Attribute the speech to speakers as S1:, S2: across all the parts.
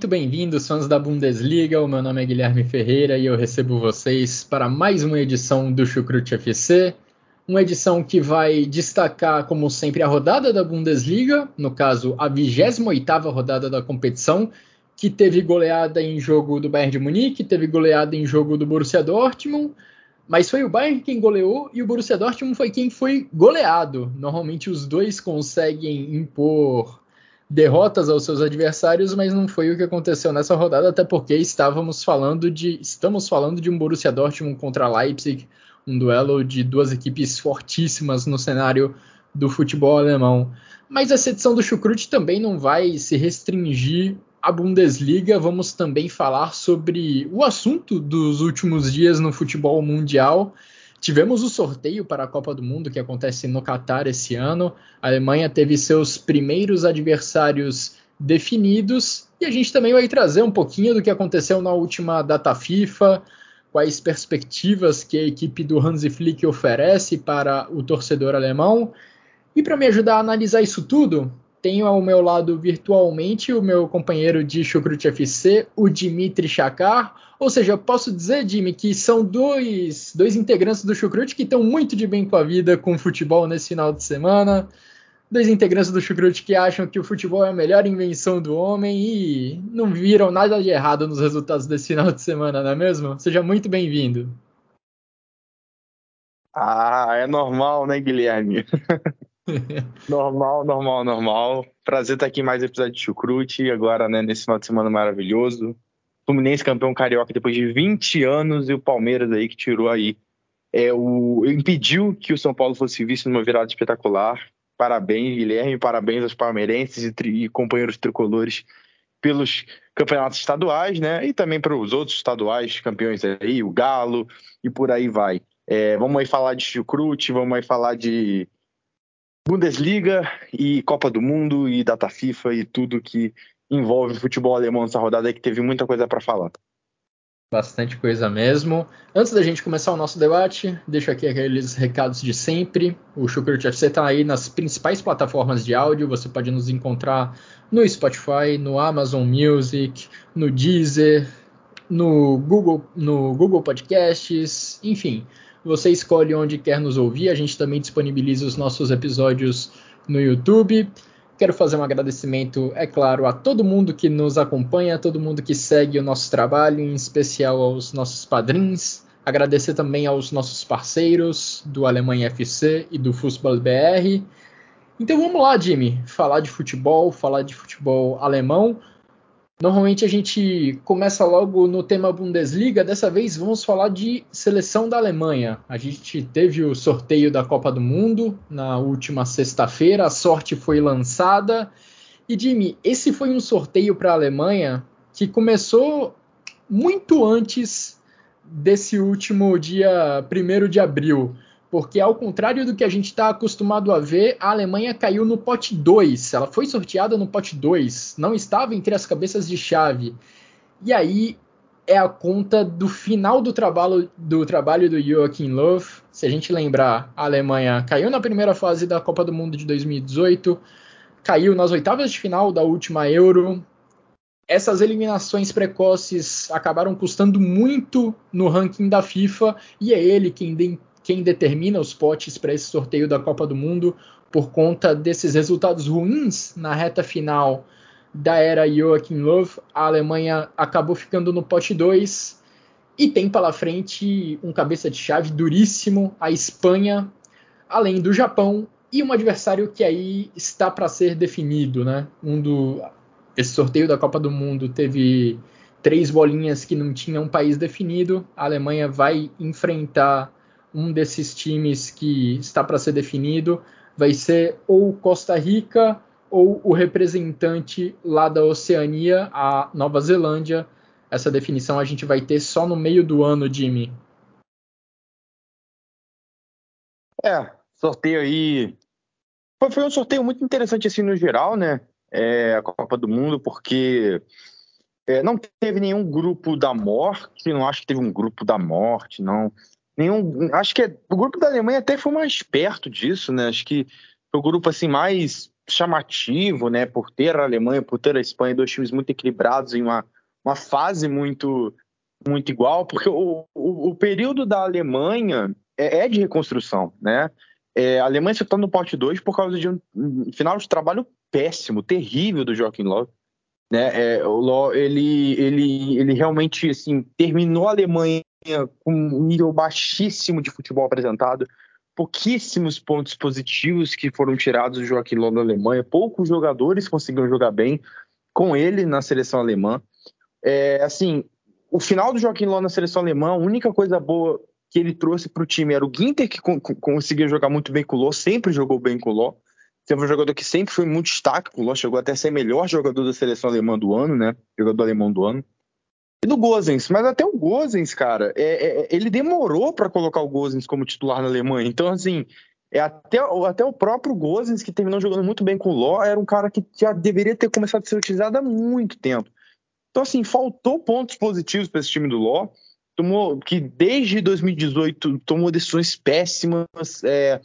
S1: Muito bem-vindos, fãs da Bundesliga. O meu nome é Guilherme Ferreira e eu recebo vocês para mais uma edição do Chucrute FC. Uma edição que vai destacar, como sempre, a rodada da Bundesliga, no caso, a 28ª rodada da competição, que teve goleada em jogo do Bayern de Munique, teve goleada em jogo do Borussia Dortmund, mas foi o Bayern quem goleou e o Borussia Dortmund foi quem foi goleado. Normalmente os dois conseguem impor derrotas aos seus adversários, mas não foi o que aconteceu nessa rodada, até porque estávamos falando de estamos falando de um Borussia Dortmund contra Leipzig, um duelo de duas equipes fortíssimas no cenário do futebol alemão. Mas essa edição do Chucrute também não vai se restringir à Bundesliga, vamos também falar sobre o assunto dos últimos dias no futebol mundial Tivemos o sorteio para a Copa do Mundo que acontece no Catar esse ano. A Alemanha teve seus primeiros adversários definidos e a gente também vai trazer um pouquinho do que aconteceu na última data FIFA, quais perspectivas que a equipe do Hansi Flick oferece para o torcedor alemão. E para me ajudar a analisar isso tudo, tenho ao meu lado virtualmente o meu companheiro de Chucrute FC, o Dimitri Chakar. Ou seja, posso dizer, Jimmy, que são dois, dois integrantes do Chucrute que estão muito de bem com a vida com o futebol nesse final de semana. Dois integrantes do Chucrute que acham que o futebol é a melhor invenção do homem e não viram nada de errado nos resultados desse final de semana, não é mesmo? Seja muito bem-vindo.
S2: Ah, é normal, né, Guilherme? normal, normal, normal. Prazer estar aqui em mais um episódio de Chucrute, agora, né, nesse final de semana maravilhoso. Fluminense campeão carioca depois de 20 anos e o Palmeiras aí que tirou aí é o impediu que o São Paulo fosse visto numa virada espetacular. Parabéns, Guilherme, parabéns aos palmeirenses e, tri, e companheiros tricolores pelos campeonatos estaduais, né? E também para os outros estaduais campeões aí, o Galo e por aí vai. É, vamos aí falar de chucrute, vamos aí falar de Bundesliga e Copa do Mundo e data FIFA e tudo que envolve futebol alemão nessa rodada que teve muita coisa para falar.
S1: Bastante coisa mesmo. Antes da gente começar o nosso debate, deixo aqui aqueles recados de sempre. O Chucrute FC está aí nas principais plataformas de áudio. Você pode nos encontrar no Spotify, no Amazon Music, no Deezer, no Google, no Google Podcasts, enfim. Você escolhe onde quer nos ouvir. A gente também disponibiliza os nossos episódios no YouTube. Quero fazer um agradecimento, é claro, a todo mundo que nos acompanha, a todo mundo que segue o nosso trabalho, em especial aos nossos padrinhos. Agradecer também aos nossos parceiros do Alemanha FC e do Fußball BR. Então vamos lá, Jimmy, falar de futebol, falar de futebol alemão. Normalmente a gente começa logo no tema Bundesliga, dessa vez vamos falar de seleção da Alemanha. A gente teve o sorteio da Copa do Mundo na última sexta-feira, a sorte foi lançada. E Jimmy, esse foi um sorteio para a Alemanha que começou muito antes desse último dia 1 de abril porque ao contrário do que a gente está acostumado a ver, a Alemanha caiu no pote 2. Ela foi sorteada no pote 2, não estava entre as cabeças de chave. E aí é a conta do final do trabalho do trabalho do Joachim Löw. Se a gente lembrar, a Alemanha caiu na primeira fase da Copa do Mundo de 2018, caiu nas oitavas de final da última Euro. Essas eliminações precoces acabaram custando muito no ranking da FIFA e é ele quem quem determina os potes para esse sorteio da Copa do Mundo por conta desses resultados ruins na reta final da era Joachim Löw. A Alemanha acabou ficando no pote 2 e tem pela frente um cabeça de chave duríssimo, a Espanha, além do Japão e um adversário que aí está para ser definido, né? Um do esse sorteio da Copa do Mundo teve três bolinhas que não tinham um país definido. A Alemanha vai enfrentar um desses times que está para ser definido vai ser ou Costa Rica ou o representante lá da Oceania, a Nova Zelândia. Essa definição a gente vai ter só no meio do ano, Jimmy.
S2: É, sorteio aí. Foi, um sorteio muito interessante assim no geral, né? É, a Copa do Mundo, porque é, não teve nenhum grupo da morte, não acho que teve um grupo da morte, não. Nenhum, acho que é, o grupo da Alemanha até foi mais perto disso, né? Acho que foi o grupo assim mais chamativo, né? Por ter a Alemanha, por ter a Espanha, dois times muito equilibrados em uma, uma fase muito muito igual, porque o, o, o período da Alemanha é, é de reconstrução, né? É, a Alemanha está no pote 2 por causa de um, um, final de trabalho péssimo, terrível do Joaquim Löw. Né? É, o Löw, ele, ele, ele realmente assim, terminou a Alemanha com um nível baixíssimo de futebol apresentado, pouquíssimos pontos positivos que foram tirados do Joaquim Löw da Alemanha, poucos jogadores conseguiram jogar bem com ele na seleção alemã. É, assim, o final do Joaquim Löw na seleção alemã, a única coisa boa que ele trouxe para o time era o Ginter, que conseguia jogar muito bem com o Ló, sempre jogou bem com o Ló. Teve um jogador que sempre foi muito destaque, o Ló chegou até a ser melhor jogador da seleção alemã do ano, né? Jogador alemão do ano. E do Gozens, mas até o Gozens, cara, é, é, é ele demorou para colocar o Gozens como titular na Alemanha. Então, assim, é até, até o próprio Gozens, que terminou jogando muito bem com o Ló, era um cara que já deveria ter começado a ser utilizado há muito tempo. Então, assim, faltou pontos positivos para esse time do Ló tomou que desde 2018 tomou decisões péssimas. É,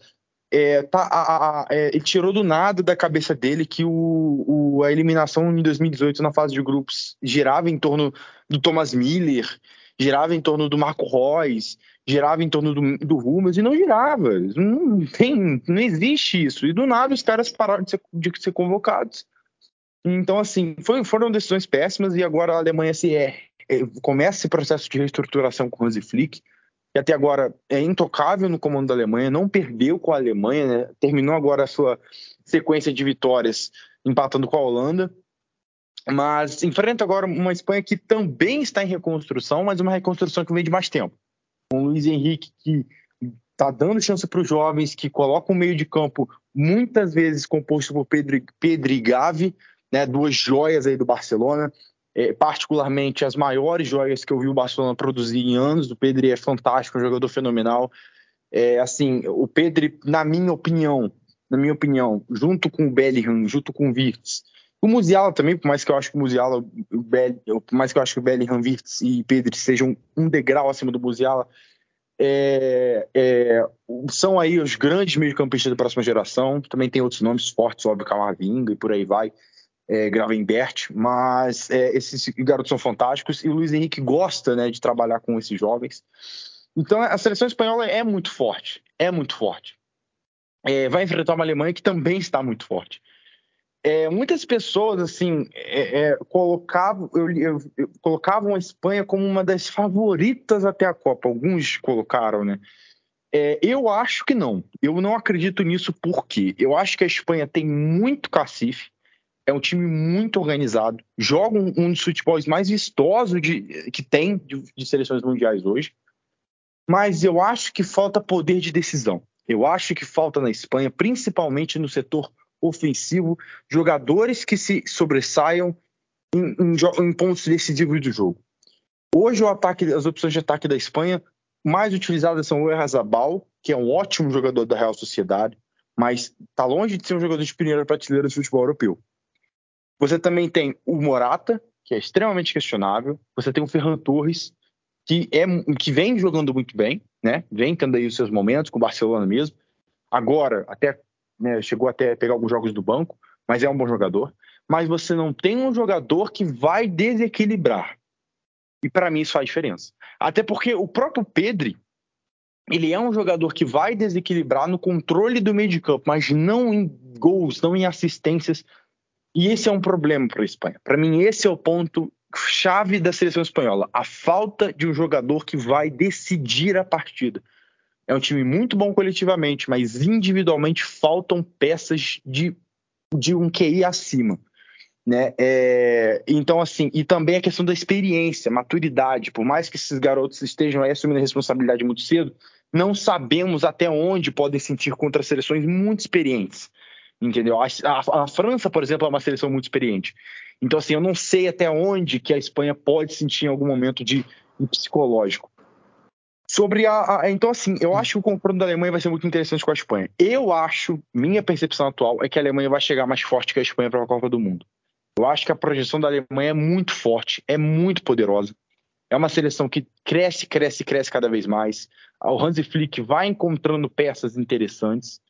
S2: é, tá, a, a, é, ele tirou do nada da cabeça dele que o, o, a eliminação em 2018 na fase de grupos girava em torno do Thomas Miller, girava em torno do Marco Reus, girava em torno do, do Rumas e não girava. Não tem, não existe isso. E do nada os caras pararam de ser, de ser convocados. Então, assim, foi, foram decisões péssimas e agora a Alemanha se é é, começa esse processo de reestruturação com o Flick, que até agora é intocável no comando da Alemanha, não perdeu com a Alemanha, né? terminou agora a sua sequência de vitórias empatando com a Holanda, mas enfrenta agora uma Espanha que também está em reconstrução, mas uma reconstrução que vem de mais tempo. Com o Luiz Henrique que está dando chance para os jovens, que coloca um meio de campo muitas vezes composto por Pedro, Pedro e Gavi, né, duas joias aí do Barcelona, é, particularmente as maiores joias que eu vi o Barcelona produzir em anos. O Pedri é fantástico, um jogador fenomenal. É, assim, o Pedri, na minha opinião, na minha opinião, junto com o Bellingham, junto com o Virtus, o Musiala também, por mais que eu acho que o Musiala, o Bell, por mais que eu acho que o Bellingham, Virtus e Pedri sejam um degrau acima do Musiala, é, é, são aí os grandes meio-campistas da próxima geração. Também tem outros nomes fortes, óbvio, Camavinga e por aí vai é, Gravenbert, mas é, esses garotos são fantásticos e o Luiz Henrique gosta né, de trabalhar com esses jovens. Então a seleção espanhola é muito forte, é muito forte. É, vai enfrentar uma Alemanha que também está muito forte. É, muitas pessoas assim é, é, colocavam, eu, eu, eu, colocavam a Espanha como uma das favoritas até a Copa. Alguns colocaram, né? É, eu acho que não. Eu não acredito nisso porque eu acho que a Espanha tem muito cacife é um time muito organizado, joga um, um dos futebols mais vistosos de, que tem de, de, seleções mundiais hoje. Mas eu acho que falta poder de decisão. Eu acho que falta na Espanha, principalmente no setor ofensivo, jogadores que se sobressaiam em, em, em pontos decisivos do jogo. Hoje o ataque, as opções de ataque da Espanha mais utilizadas são o Errazabal, que é um ótimo jogador da Real Sociedade, mas está longe de ser um jogador de primeira prateleira do futebol europeu. Você também tem o Morata, que é extremamente questionável. Você tem o Ferran Torres, que, é, que vem jogando muito bem, né? Vem tendo aí os seus momentos com o Barcelona mesmo. Agora, até né, chegou até a pegar alguns jogos do banco, mas é um bom jogador. Mas você não tem um jogador que vai desequilibrar. E para mim isso faz diferença. Até porque o próprio Pedri, ele é um jogador que vai desequilibrar no controle do meio de campo, mas não em gols, não em assistências, e esse é um problema para a Espanha. Para mim, esse é o ponto chave da seleção espanhola. A falta de um jogador que vai decidir a partida. É um time muito bom coletivamente, mas individualmente faltam peças de, de um QI acima. Né? É, então, assim, e também a questão da experiência, maturidade. Por mais que esses garotos estejam aí assumindo a responsabilidade muito cedo, não sabemos até onde podem sentir contra seleções muito experientes. Entendeu? A, a, a, França, por exemplo, é uma seleção muito experiente. Então, assim, eu não sei até onde que a Espanha pode sentir em algum momento de, de psicológico. Sobre a, a, Então, assim, eu acho que o confronto da Alemanha vai ser muito interessante com a Espanha. Eu acho, minha percepção atual é que a Alemanha vai chegar mais forte que a Espanha para a Copa do Mundo. Eu acho que a projeção da Alemanha é muito forte, é muito poderosa. É uma seleção que cresce, cresce, cresce cada vez mais. O Hansi Flick vai encontrando peças interessantes.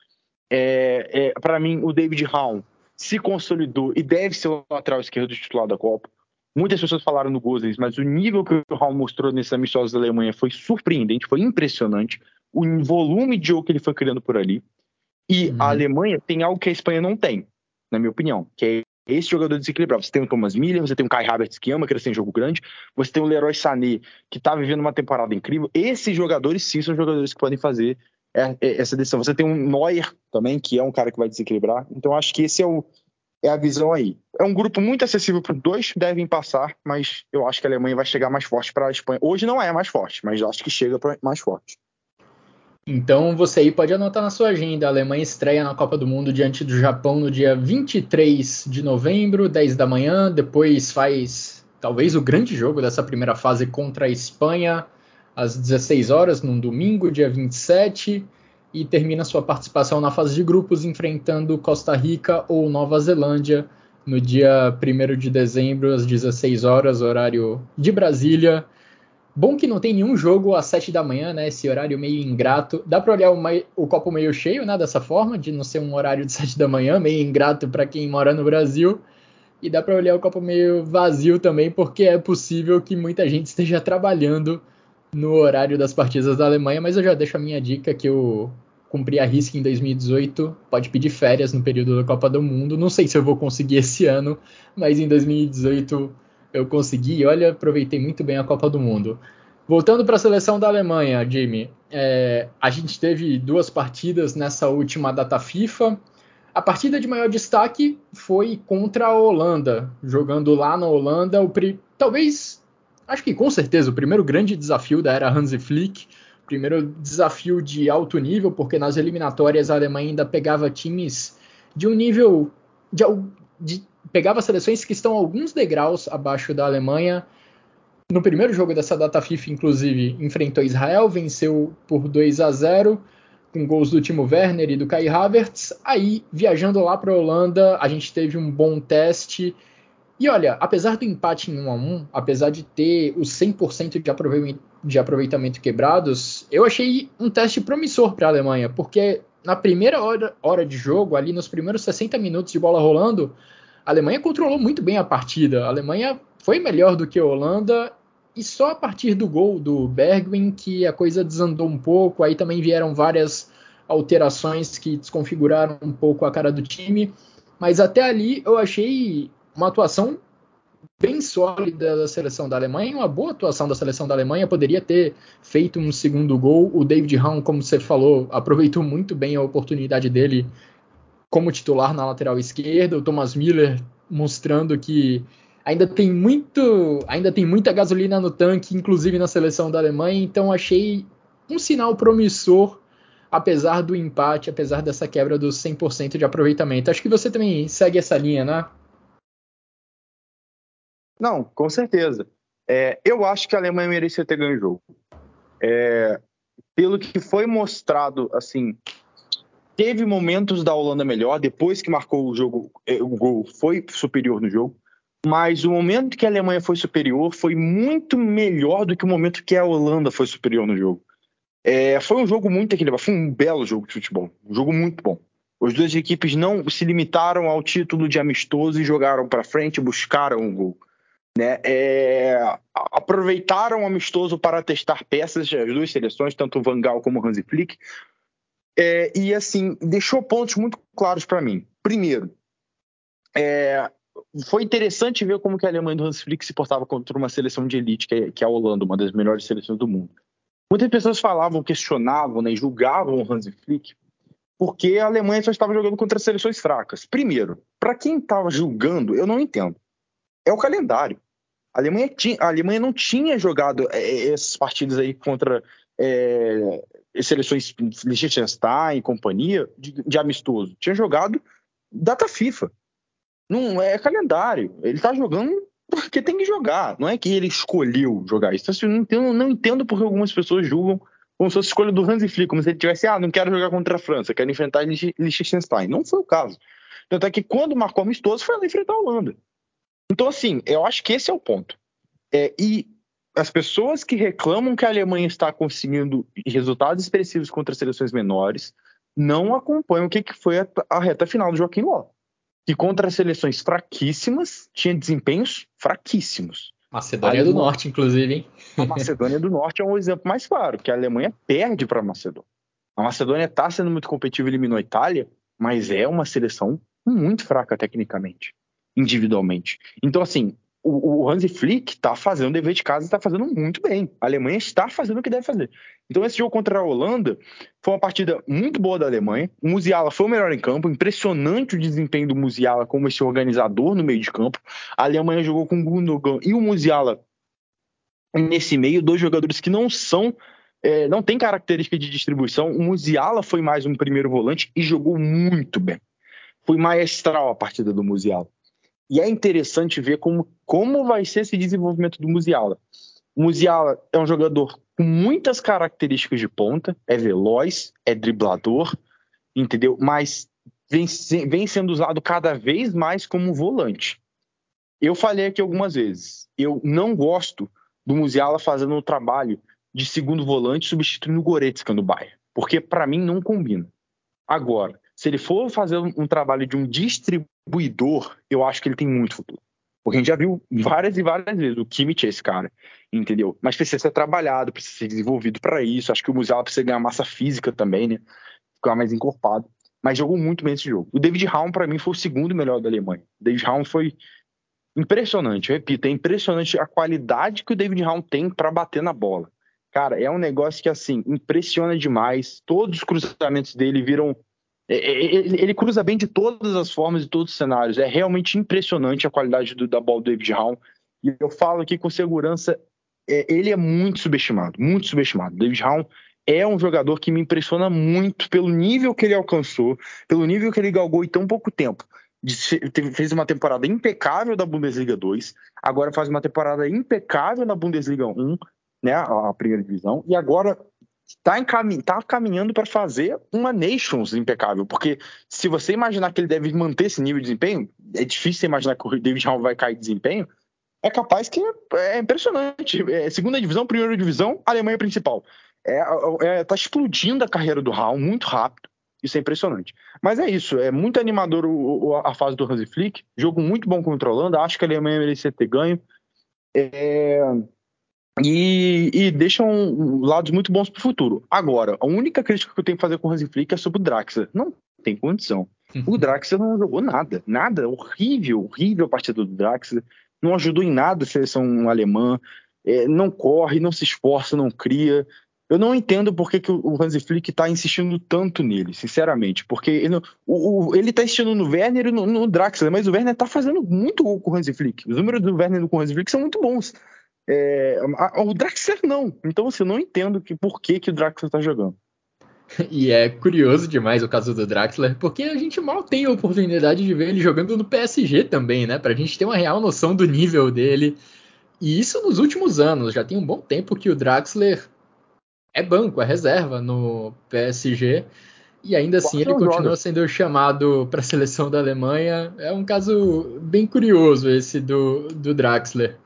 S2: É, é, Para mim, o David Raum se consolidou e deve ser o lateral esquerdo titular da Copa. Muitas pessoas falaram no Gozens, mas o nível que o Raul mostrou nesses amistosos da Alemanha foi surpreendente, foi impressionante. O volume de jogo que ele foi criando por ali. E uhum. a Alemanha tem algo que a Espanha não tem, na minha opinião, que é esse jogador desequilibrado. Você tem o Thomas Miller, você tem o Kai Havertz que ama crescer em jogo grande, você tem o Leroy Sané que está vivendo uma temporada incrível. Esses jogadores sim são jogadores que podem fazer essa decisão. Você tem um Neuer também, que é um cara que vai desequilibrar. Então acho que esse é, o, é a visão aí. É um grupo muito acessível para dois, devem passar, mas eu acho que a Alemanha vai chegar mais forte para a Espanha. Hoje não é mais forte, mas acho que chega mais forte.
S1: Então você aí pode anotar na sua agenda. A Alemanha estreia na Copa do Mundo diante do Japão no dia 23 de novembro, 10 da manhã. Depois faz talvez o grande jogo dessa primeira fase contra a Espanha às 16 horas, num domingo, dia 27. E termina sua participação na fase de grupos enfrentando Costa Rica ou Nova Zelândia no dia 1 de dezembro, às 16 horas, horário de Brasília. Bom que não tem nenhum jogo às 7 da manhã, né? Esse horário meio ingrato. Dá para olhar o, o, copo meio cheio, né? Dessa forma, de não ser um horário de 7 da manhã, meio ingrato para quem mora no Brasil. E dá para olhar o copo meio vazio também, porque é possível que muita gente esteja trabalhando no horário das partidas da Alemanha. Mas eu já deixo a minha dica que eu cumpri a risca em 2018. Pode pedir férias no período da Copa do Mundo. Não sei se eu vou conseguir esse ano, mas em 2018 eu consegui. Olha, aproveitei muito bem a Copa do Mundo. Voltando para a seleção da Alemanha, Jimmy, é, a gente teve duas partidas nessa última data FIFA. A partida de maior destaque foi contra a Holanda, jogando lá na Holanda, o talvez, acho que com certeza, o primeiro grande desafio da era Hansi Flick, primeiro desafio de alto nível, porque nas eliminatórias a Alemanha ainda pegava times de um nível de, de pegava seleções que estão alguns degraus abaixo da Alemanha. No primeiro jogo dessa data FIFA, inclusive, enfrentou Israel, venceu por 2 a 0 com gols do Timo Werner e do Kai Havertz. Aí, viajando lá para a Holanda, a gente teve um bom teste. E olha, apesar do empate em 1 a 1, apesar de ter os 100% de aproveitamento, de aproveitamento quebrados, eu achei um teste promissor para a Alemanha, porque na primeira hora, hora de jogo, ali nos primeiros 60 minutos de bola rolando, a Alemanha controlou muito bem a partida. A Alemanha foi melhor do que a Holanda e só a partir do gol do Bergwijn que a coisa desandou um pouco. Aí também vieram várias alterações que desconfiguraram um pouco a cara do time. Mas até ali eu achei uma atuação bem sólida da seleção da Alemanha, uma boa atuação da seleção da Alemanha, poderia ter feito um segundo gol. O David Raum, como você falou, aproveitou muito bem a oportunidade dele como titular na lateral esquerda, o Thomas Miller mostrando que ainda tem muito, ainda tem muita gasolina no tanque, inclusive na seleção da Alemanha, então achei um sinal promissor apesar do empate, apesar dessa quebra dos 100% de aproveitamento. Acho que você também segue essa linha, né?
S2: Não, com certeza. É, eu acho que a Alemanha merecia ter ganho o jogo. É, pelo que foi mostrado, assim, Teve momentos da Holanda melhor, depois que marcou o jogo, é, o gol foi superior no jogo. Mas o momento que a Alemanha foi superior foi muito melhor do que o momento que a Holanda foi superior no jogo. É, foi um jogo muito equilibrado, foi um belo jogo de futebol, um jogo muito bom. As duas equipes não se limitaram ao título de amistoso e jogaram para frente, buscaram um gol. Né? É, aproveitaram o amistoso para testar peças, as duas seleções, tanto o Van Gaal como o Hansi Flick, é, e assim, deixou pontos muito claros para mim. Primeiro, é, foi interessante ver como que a Alemanha do Hans Flick se portava contra uma seleção de elite, que é, que é a Holanda, uma das melhores seleções do mundo. Muitas pessoas falavam, questionavam né, julgavam o Hans Flick porque a Alemanha só estava jogando contra seleções fracas. Primeiro, para quem estava julgando, eu não entendo. É o calendário. A Alemanha, tinha, a Alemanha não tinha jogado é, é essas partidas aí contra é, seleções Liechtenstein e companhia de, de, amistoso. Tinha jogado data FIFA. Não é calendário. Ele está jogando porque tem que jogar. Não é que ele escolheu jogar isso. Assim, não, entendo, não entendo porque algumas pessoas julgam como se fosse escolha do Hansi Flick, como se ele tivesse, ah, não quero jogar contra a França, quero enfrentar Liechtenstein. Não foi o caso. Tanto é que quando marcou amistoso, foi lá enfrentar a Holanda. Então, assim, eu acho que esse é o ponto. É, e as pessoas que reclamam que a Alemanha está conseguindo resultados expressivos contra seleções menores não acompanham o que, que foi a, a reta final do Joaquim Ló. Que contra seleções fraquíssimas tinha desempenhos fraquíssimos.
S1: Macedônia do Norte, inclusive, hein?
S2: A Macedônia do Norte é um exemplo mais claro, que a Alemanha perde para a Macedônia. A Macedônia está sendo muito competitiva, eliminou a Itália, mas é uma seleção muito fraca tecnicamente, individualmente. Então, assim, o, Hansi Flick está fazendo o dever de casa e está fazendo muito bem. A Alemanha está fazendo o que deve fazer. Então, esse jogo contra a Holanda foi uma partida muito boa da Alemanha. O Musiala foi o melhor em campo. Impressionante o desempenho do Musiala como esse organizador no meio de campo. A Alemanha jogou com o Gundogan e o Musiala nesse meio, dois jogadores que não são é, não tem característica de distribuição. O Musiala foi mais um primeiro volante e jogou muito bem. Foi maestral a partida do Musiala. E é interessante ver como, como vai ser esse desenvolvimento do Musiala. O Musiala é um jogador com muitas características de ponta, é veloz, é driblador, entendeu? Mas vem, vem sendo usado cada vez mais como volante. Eu falei aqui algumas vezes, eu não gosto do Musiala fazendo o trabalho de segundo volante substituindo o Goretzka no Bayern, porque para mim não combina. Agora, se ele for fazer um trabalho de um distribuidor, eu acho que ele tem muito futuro. Porque a gente já viu várias e várias vezes o Kimmich é esse cara, entendeu? Mas precisa ser trabalhado, precisa ser desenvolvido para isso. Acho que o Musiala precisa ganhar massa física também, né? Ficar mais encorpado. Mas jogou muito bem esse jogo. O David Raum, para mim, foi o segundo melhor da Alemanha. O David Raum foi impressionante, eu repito, é impressionante a qualidade que o David Raum tem para bater na bola. Cara, é um negócio que, assim, impressiona demais. Todos os cruzamentos dele viram é, é, é, ele cruza bem de todas as formas e todos os cenários. É realmente impressionante a qualidade do, da bola do David Raum. E eu falo aqui com segurança, ele é muito subestimado, muito subestimado. David Raum é um jogador que me impressiona muito pelo nível que ele alcançou, pelo nível que ele galgou em tão pouco tempo. Fez uma temporada impecável da Bundesliga 2, agora faz uma temporada impecável na Bundesliga 1, né, a primeira divisão, e agora está encam tá caminhando para fazer uma Nations impecável, porque se você imaginar que ele deve manter esse nível de desempenho, é difícil imaginar que o David Hall vai cair de desempenho, é capaz que é impressionante. É, segunda divisão, primeira divisão, Alemanha principal. É, é, tá explodindo a carreira do Hall muito rápido. Isso é impressionante. Mas é isso, é muito animador o, o, a fase do Hansi Flick. Jogo muito bom Holanda. Acho que a Alemanha merecia ter ganho. É, e, e deixam lados muito bons para o futuro. Agora, a única crítica que eu tenho que fazer com o Hansi Flick é sobre o Draxler. Não tem condição. O. Draxler não jogou nada, nada. Horrível, horrível a partida do Draxler. Não ajudou em nada a seleção alemã. É, não corre, não se esforça, não cria. Eu não entendo por que, que o Hansi Flick está insistindo tanto nele, sinceramente. Porque ele, o, o, ele tá insistindo no Werner e no, no Draxler, mas o Werner está fazendo muito gol com o Hansi Flick. Os números do Werner com o Hansi Flick são muito bons. É, a, o Draxler não. Então, assim, eu não entendo que, por que, que o Draxler tá jogando.
S1: E é curioso demais o caso do Draxler, porque a gente mal tem a oportunidade de ver ele jogando no PSG também, né? Pra gente ter uma real noção do nível dele. E isso nos últimos anos. Já tem um bom tempo que o Draxler é banco, é reserva no PSG. E ainda assim ele continua sendo chamado para a seleção da Alemanha. É um caso bem curioso esse do, do Draxler.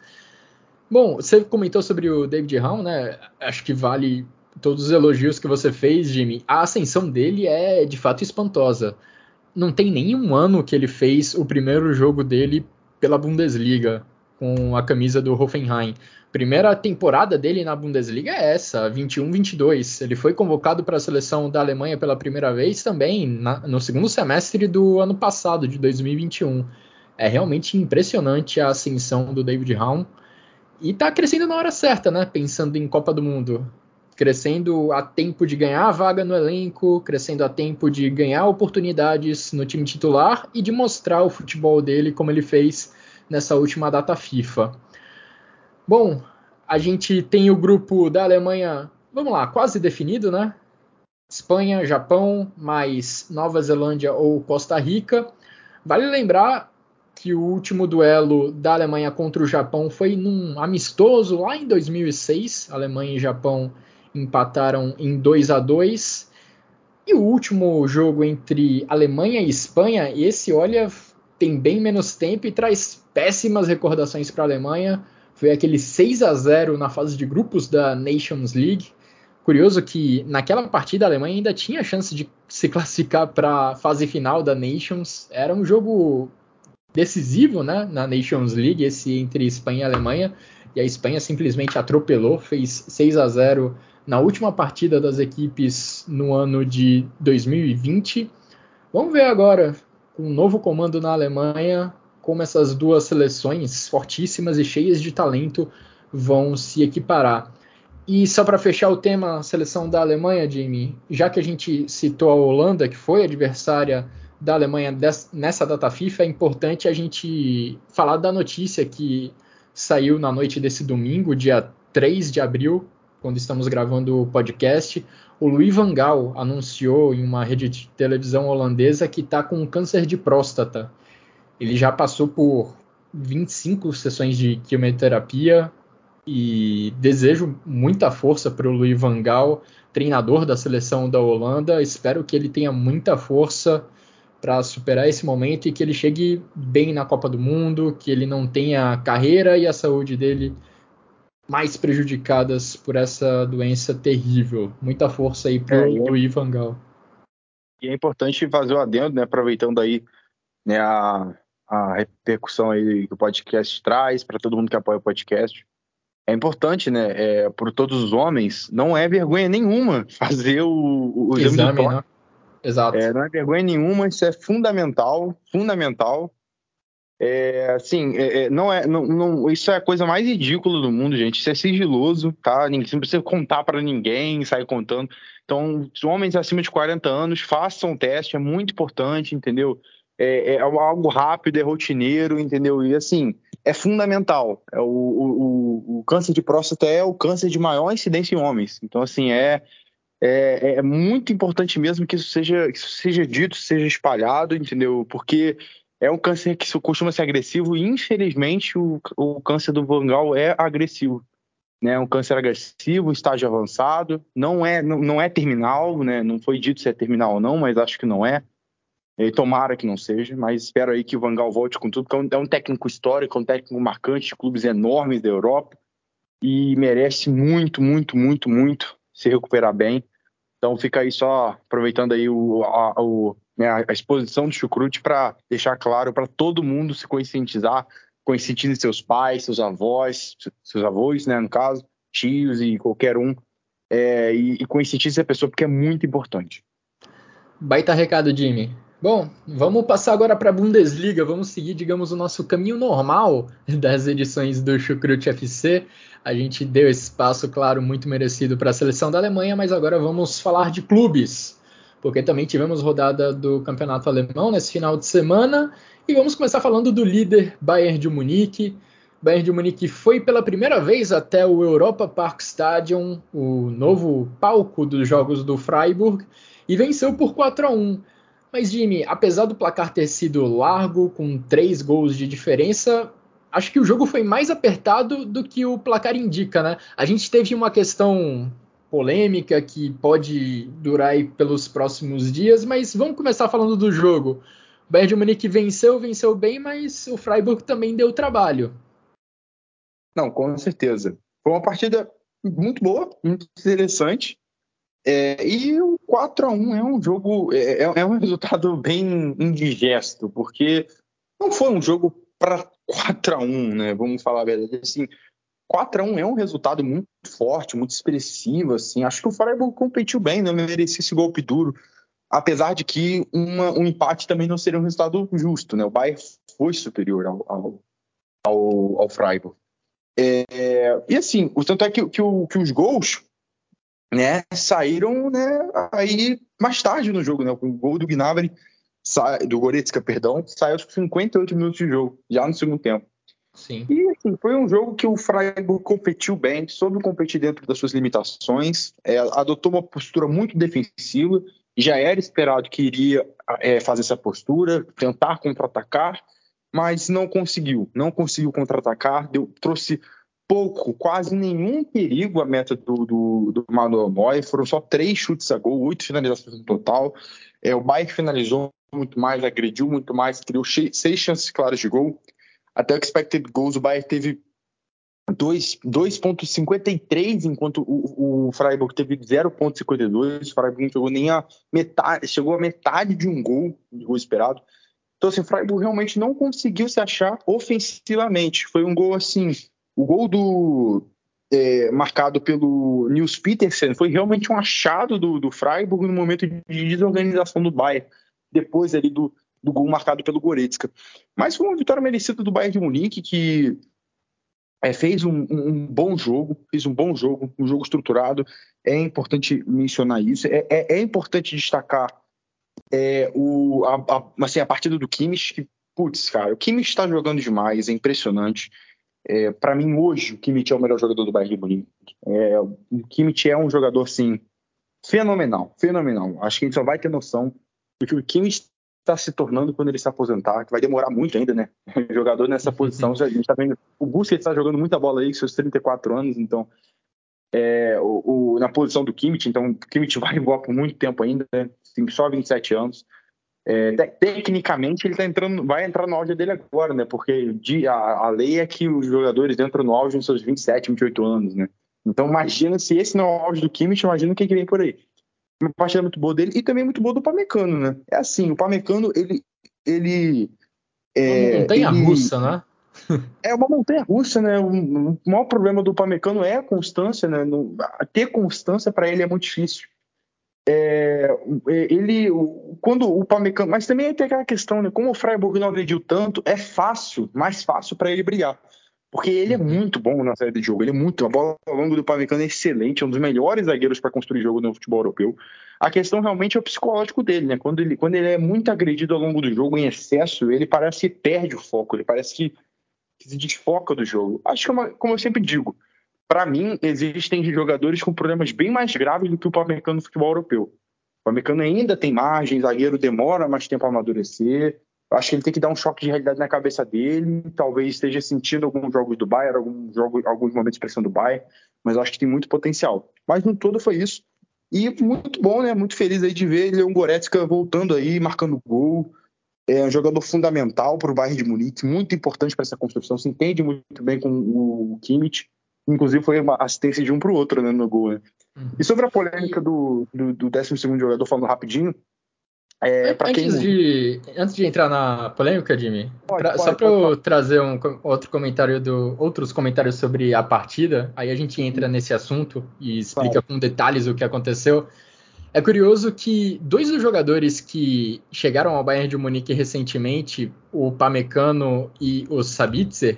S1: Bom, você comentou sobre o David Raum, né? Acho que vale todos os elogios que você fez, Jimmy. A ascensão dele é de fato espantosa. Não tem nenhum ano que ele fez o primeiro jogo dele pela Bundesliga com a camisa do Hoffenheim. Primeira temporada dele na Bundesliga é essa, 21-22. Ele foi convocado para a seleção da Alemanha pela primeira vez também na, no segundo semestre do ano passado, de 2021. É realmente impressionante a ascensão do David Raum. E tá crescendo na hora certa, né? Pensando em Copa do Mundo. crescendo a tempo de ganhar a vaga no elenco, crescendo a tempo de ganhar oportunidades no time titular e de mostrar o futebol dele como ele fez nessa última data FIFA. Bom, a gente tem o grupo da Alemanha, vamos lá, quase definido, né? Espanha, Japão, mais Nova Zelândia ou Costa Rica. Vale lembrar que o último duelo da Alemanha contra o Japão foi num amistoso lá em 2006. Alemanha e Japão empataram em 2 a 2. E o último jogo entre Alemanha e Espanha, esse olha tem bem menos tempo e traz péssimas recordações para a Alemanha. Foi aquele 6 a 0 na fase de grupos da Nations League. Curioso que naquela partida a Alemanha ainda tinha chance de se classificar para a fase final da Nations. Era um jogo decisivo né, na Nations League, esse entre Espanha e Alemanha. E a Espanha simplesmente atropelou, fez 6 a 0 na última partida das equipes no ano de 2020. Vamos ver agora, com um novo comando na Alemanha, como essas duas seleções fortíssimas e cheias de talento vão se equiparar. E só para fechar o tema seleção da Alemanha, Jimmy, já que a gente citou a Holanda, que foi adversária da Alemanha nessa data FIFA, é importante a gente falar da notícia que saiu na noite desse domingo, dia 3 de abril, quando estamos gravando o podcast. O Louis Van Gaal anunciou em uma rede de televisão holandesa que está com câncer de próstata. Ele já passou por 25 sessões de quimioterapia e desejo muita força para o Louis Van Gaal, treinador da seleção da Holanda. Espero que ele tenha muita força para superar esse momento e que ele chegue bem na Copa do Mundo, que ele não tenha a carreira e a saúde dele mais prejudicadas por essa doença terrível. Muita força aí para o é, Louis Van Gaal.
S2: E é importante fazer o adendo, né, aproveitando aí né, a, a repercussão aí que o podcast traz para todo mundo que apoia o podcast. É importante, né, é, para todos os homens, não é vergonha nenhuma fazer o, o exame, exame de toque. Né?
S1: Exato.
S2: É, não é vergonha nenhuma, isso é fundamental, fundamental. É, assim, é, é, não é, não, não, isso é a coisa mais ridícula do mundo, gente. Isso é sigiloso, tá? Ninguém, não precisa contar para ninguém, sair contando. Então, homens acima de 40 anos façam o teste, é muito importante, entendeu? É, é algo rápido, é rotineiro, entendeu? E assim, é fundamental. É o, o, o, câncer de próstata é o câncer de maior incidência em homens. Então, assim, é, é, é muito importante mesmo que isso seja, que isso seja dito, seja espalhado, entendeu? Porque é um câncer que costuma ser agressivo e, infelizmente, o, o câncer do vangal é agressivo. Né, um câncer agressivo, estágio avançado, não é, não, não é terminal, né, não foi dito se é terminal ou não, mas acho que não é. E tomara que não seja, mas espero aí que o Vangal volte com tudo, porque é um técnico histórico, é um técnico marcante de clubes enormes da Europa e merece muito, muito, muito, muito se recuperar bem. Então fica aí só aproveitando aí o, a, o, né, a exposição do chucrute para deixar claro para todo mundo se conscientizar, conscientize seus pais, seus avós, seus avós, né, no caso, tios e qualquer um, é, e, e conscientize a pessoa porque é muito importante.
S1: Baita recado, Jimmy. Bom, vamos passar agora para a Bundesliga. Vamos seguir, digamos, o nosso caminho normal das edições do Chucrute FC. A gente deu espaço, claro, muito merecido para a seleção da Alemanha, mas agora vamos falar de clubes, porque também tivemos rodada do Campeonato Alemão nesse final de semana. E vamos começar falando do líder Bayern de Munique. Bayern de Munique foi pela primeira vez até o Europa Park Stadium, o novo palco dos jogos do Freiburg, e venceu por 4 a 1. Mas, Jimmy, apesar do placar ter sido largo, com três gols de diferença, acho que o jogo foi mais apertado do que o placar indica, né? A gente teve uma questão polêmica que pode durar aí pelos próximos dias, mas vamos começar falando do jogo. O Bayern de Munique venceu, venceu bem, mas o Freiburg também deu trabalho.
S2: Não, com certeza. Foi uma partida muito boa, muito interessante. É, e o 4 a 1 é um jogo, é, é, é um resultado bem indigesto, porque não foi um jogo para 4 a 1 né? Vamos falar a verdade. Assim, 4 a 1 é um resultado muito forte, muito expressivo. Assim. Acho que o Freiburg competiu bem, não merecia esse golpe duro. Apesar de que uma, um empate também não seria um resultado justo, né? O Bayern foi superior ao, ao, ao, ao Freiburg. É, e assim, o tanto é que, que, que os gols né, saíram né, aí mais tarde no jogo, né? O gol do Gnabry, do Goretzka, perdão, saiu aos 58 minutos de jogo, já no segundo tempo.
S1: Sim.
S2: E assim, foi um jogo que o Freiburg competiu bem, soube competir dentro das suas limitações, é, adotou uma postura muito defensiva, já era esperado que iria é, fazer essa postura, tentar contra-atacar, mas não conseguiu, não conseguiu contra-atacar, trouxe pouco, quase nenhum perigo à meta do, do, do Manuel Neuer. Foram só três chutes a gol, oito finalizações no total. É, o Bayern finalizou muito mais, agrediu muito mais, criou seis chances claras de gol. Até o expected goals, o Bayern teve 2,53, enquanto o, o Freiburg teve 0,52. O Freiburg não chegou nem a metade, chegou a metade de um gol, de gol esperado. Então, assim, o Freiburg realmente não conseguiu se achar ofensivamente. Foi um gol assim o gol do é, marcado pelo Nils Petersen foi realmente um achado do, do Freiburg no momento de desorganização do Bayern, depois ali do, do gol marcado pelo Goretzka. Mas foi uma vitória merecida do Bayern de Munique, que é, fez um, um, bom jogo, fez um bom jogo, um jogo estruturado. É importante mencionar isso. É, é, é importante destacar é, o, a, a, assim, a partida do Kimmich, que, putz, cara, o Kimmich está jogando demais, é impressionante. É, para mim, hoje, o Kimmich é o melhor jogador do Bayern de Munique. É, o Kimmich é um jogador, sim, fenomenal, fenomenal. Acho que a gente só vai ter noção do que o Kimmich está se tornando quando ele se aposentar, que vai demorar muito ainda, né? jogador nessa posição, a gente está vendo. O Busquets está jogando muita bola aí, com seus 34 anos, então. É, o, o, na posição do Kimmich, então o Kimmich vai voar por muito tempo ainda, né? Tem só 27 anos. É, tecnicamente ele tá entrando, vai entrar no auge dele agora, né? Porque a, a, lei é que os jogadores entram no auge nos seus 27, 28 anos, né? Então imagina se esse não é o auge do Kimmich, imagina o que, que vem por aí. Uma partida muito boa dele e também muito boa do Pamecano, né? É assim, o Pamecano, ele. ele
S1: é, montanha ele, russa, né?
S2: é uma montanha russa, né? O, o maior problema do Pamecano é a constância, né? No, ter constância para ele é muito difícil. É, ele, quando o Pamecano, mas também tem aquela questão, né? Como o Freiburg não agrediu tanto, é fácil, mais fácil para ele brigar. Porque ele é uhum. muito bom na série de jogo, ele é muito. A bola ao longo do Pamecano é excelente, é um dos melhores zagueiros para construir jogo no futebol europeu. A questão realmente é o psicológico dele, né? Quando ele, quando ele é muito agredido ao longo do jogo em excesso, ele parece que perde o foco, ele parece que, que se desfoca do jogo. Acho que, é uma, como eu sempre digo, para mim, existem jogadores com problemas bem mais graves do que o Pamecano no futebol europeu. O Pamecano ainda tem margem, zagueiro demora mais tempo a amadurecer. Acho que ele tem que dar um choque de realidade na cabeça dele. Talvez esteja sentindo alguns jogos do Bayern, alguns, jogos, alguns momentos de pressão do Bayern, mas acho que tem muito potencial. Mas no todo foi isso. E muito bom, né? Muito feliz aí de ver Leon Goretzka voltando aí, marcando gol. É um jogador fundamental para o Bayern de Munique, muito importante para essa construção. Se entende muito bem com o Kimmich. Inclusive foi uma assistência de um para o outro né, no gol. Né? Uhum. E sobre a polêmica do, do, do 12 jogador, falando rapidinho.
S1: É, antes, quem... de, antes de entrar na polêmica, Jimmy, pode, pra, pode, só para eu trazer um, outro comentário do, outros comentários sobre a partida, aí a gente entra uhum. nesse assunto e explica com detalhes o que aconteceu. É curioso que dois dos jogadores que chegaram ao Bayern de Munique recentemente, o Pamecano e o Sabitzer,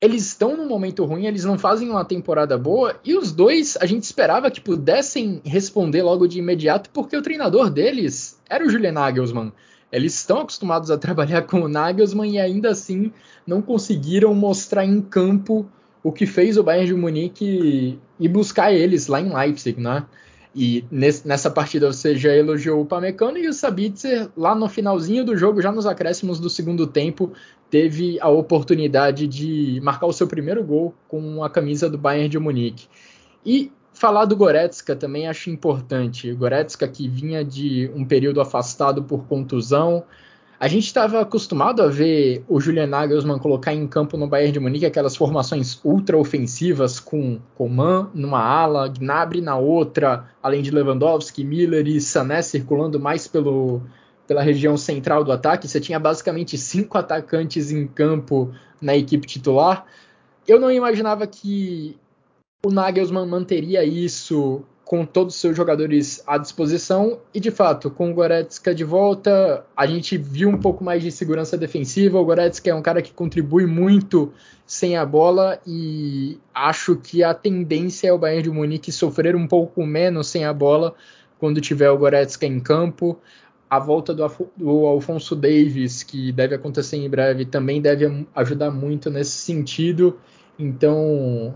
S1: eles estão num momento ruim, eles não fazem uma temporada boa, e os dois a gente esperava que pudessem responder logo de imediato, porque o treinador deles era o Julian Nagelsmann. Eles estão acostumados a trabalhar com o Nagelsmann e ainda assim não conseguiram mostrar em campo o que fez o Bayern de Munique e buscar eles lá em Leipzig, né? E nesse, nessa partida você já elogiou o Pamecano e o Sabitzer lá no finalzinho do jogo, já nos acréscimos do segundo tempo, teve a oportunidade de marcar o seu primeiro gol com a camisa do Bayern de Munique. E falar do Goretzka também acho importante. O Goretzka que vinha de um período afastado por contusão, a gente estava acostumado a ver o Julian Nagelsmann colocar em campo no Bayern de Munique aquelas formações ultra ofensivas com Coman numa ala, Gnabry na outra, além de Lewandowski, Miller e Sané circulando mais pelo, pela região central do ataque. Você tinha basicamente cinco atacantes em campo na equipe titular. Eu não imaginava que o Nagelsmann manteria isso com todos os seus jogadores à disposição. E de fato, com o Goretzka de volta, a gente viu um pouco mais de segurança defensiva. O Goretzka é um cara que contribui muito sem a bola e acho que a tendência é o Bayern de Munique sofrer um pouco menos sem a bola quando tiver o Goretzka em campo. A volta do, do Alfonso Davis, que deve acontecer em breve, também deve ajudar muito nesse sentido. Então,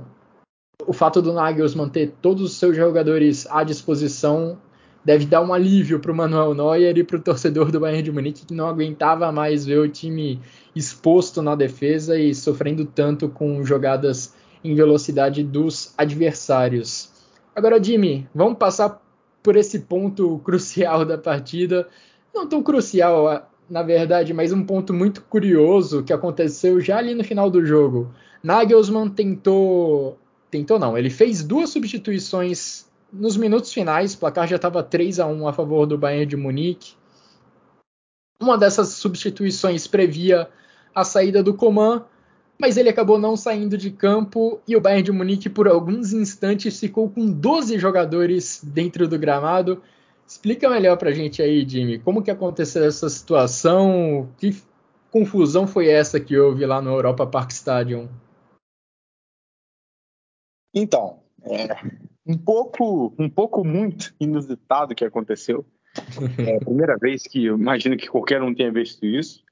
S1: o fato do Nagelsmann ter todos os seus jogadores à disposição deve dar um alívio para o Manuel Neuer e para o torcedor do Bayern de Munique que não aguentava mais ver o time exposto na defesa e sofrendo tanto com jogadas em velocidade dos adversários. Agora, Jimmy, vamos passar por esse ponto crucial da partida. Não tão crucial, na verdade, mas um ponto muito curioso que aconteceu já ali no final do jogo. Nagelsmann tentou tentou não, ele fez duas substituições nos minutos finais, o placar já estava 3 a 1 a favor do Bayern de Munique. Uma dessas substituições previa a saída do Coman, mas ele acabou não saindo de campo e o Bayern de Munique por alguns instantes ficou com 12 jogadores dentro do gramado. Explica melhor pra gente aí, Jimmy, como que aconteceu essa situação? Que confusão foi essa que houve lá no Europa Park Stadium?
S2: Então, é um pouco, um pouco muito inusitado que aconteceu. É a primeira vez que eu imagino que qualquer um tenha visto isso.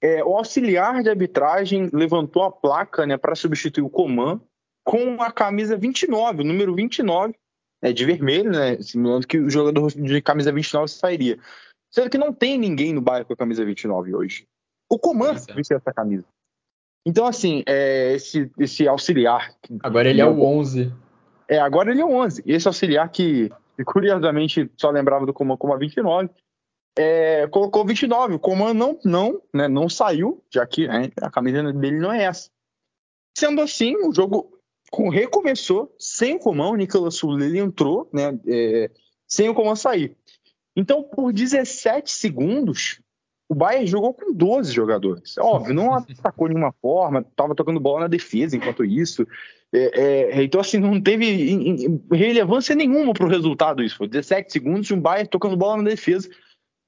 S2: É, o auxiliar de arbitragem levantou a placa né, para substituir o Coman com a camisa 29, o número 29, é, de vermelho, né, simulando que o jogador de camisa 29 sairia. Sendo que não tem ninguém no bairro com a camisa 29 hoje. O Coman vestiu essa camisa. Então, assim, é, esse, esse auxiliar.
S1: Agora ele é o 11.
S2: É, agora ele é o 11. Esse auxiliar que, curiosamente, só lembrava do Coman como a 29, é, colocou 29. O Coman não, não, né, não saiu, já que né, a camisa dele não é essa. Sendo assim, o jogo recomeçou sem o Coman. O Nicolas Sul ele entrou, né, é, sem o Coman sair. Então, por 17 segundos, o Bayern jogou com 12 jogadores. Óbvio, não atacou de nenhuma forma, estava tocando bola na defesa enquanto isso. É, é, então, assim, não teve relevância nenhuma para o resultado isso. Foi 17 segundos de um Bayern tocando bola na defesa.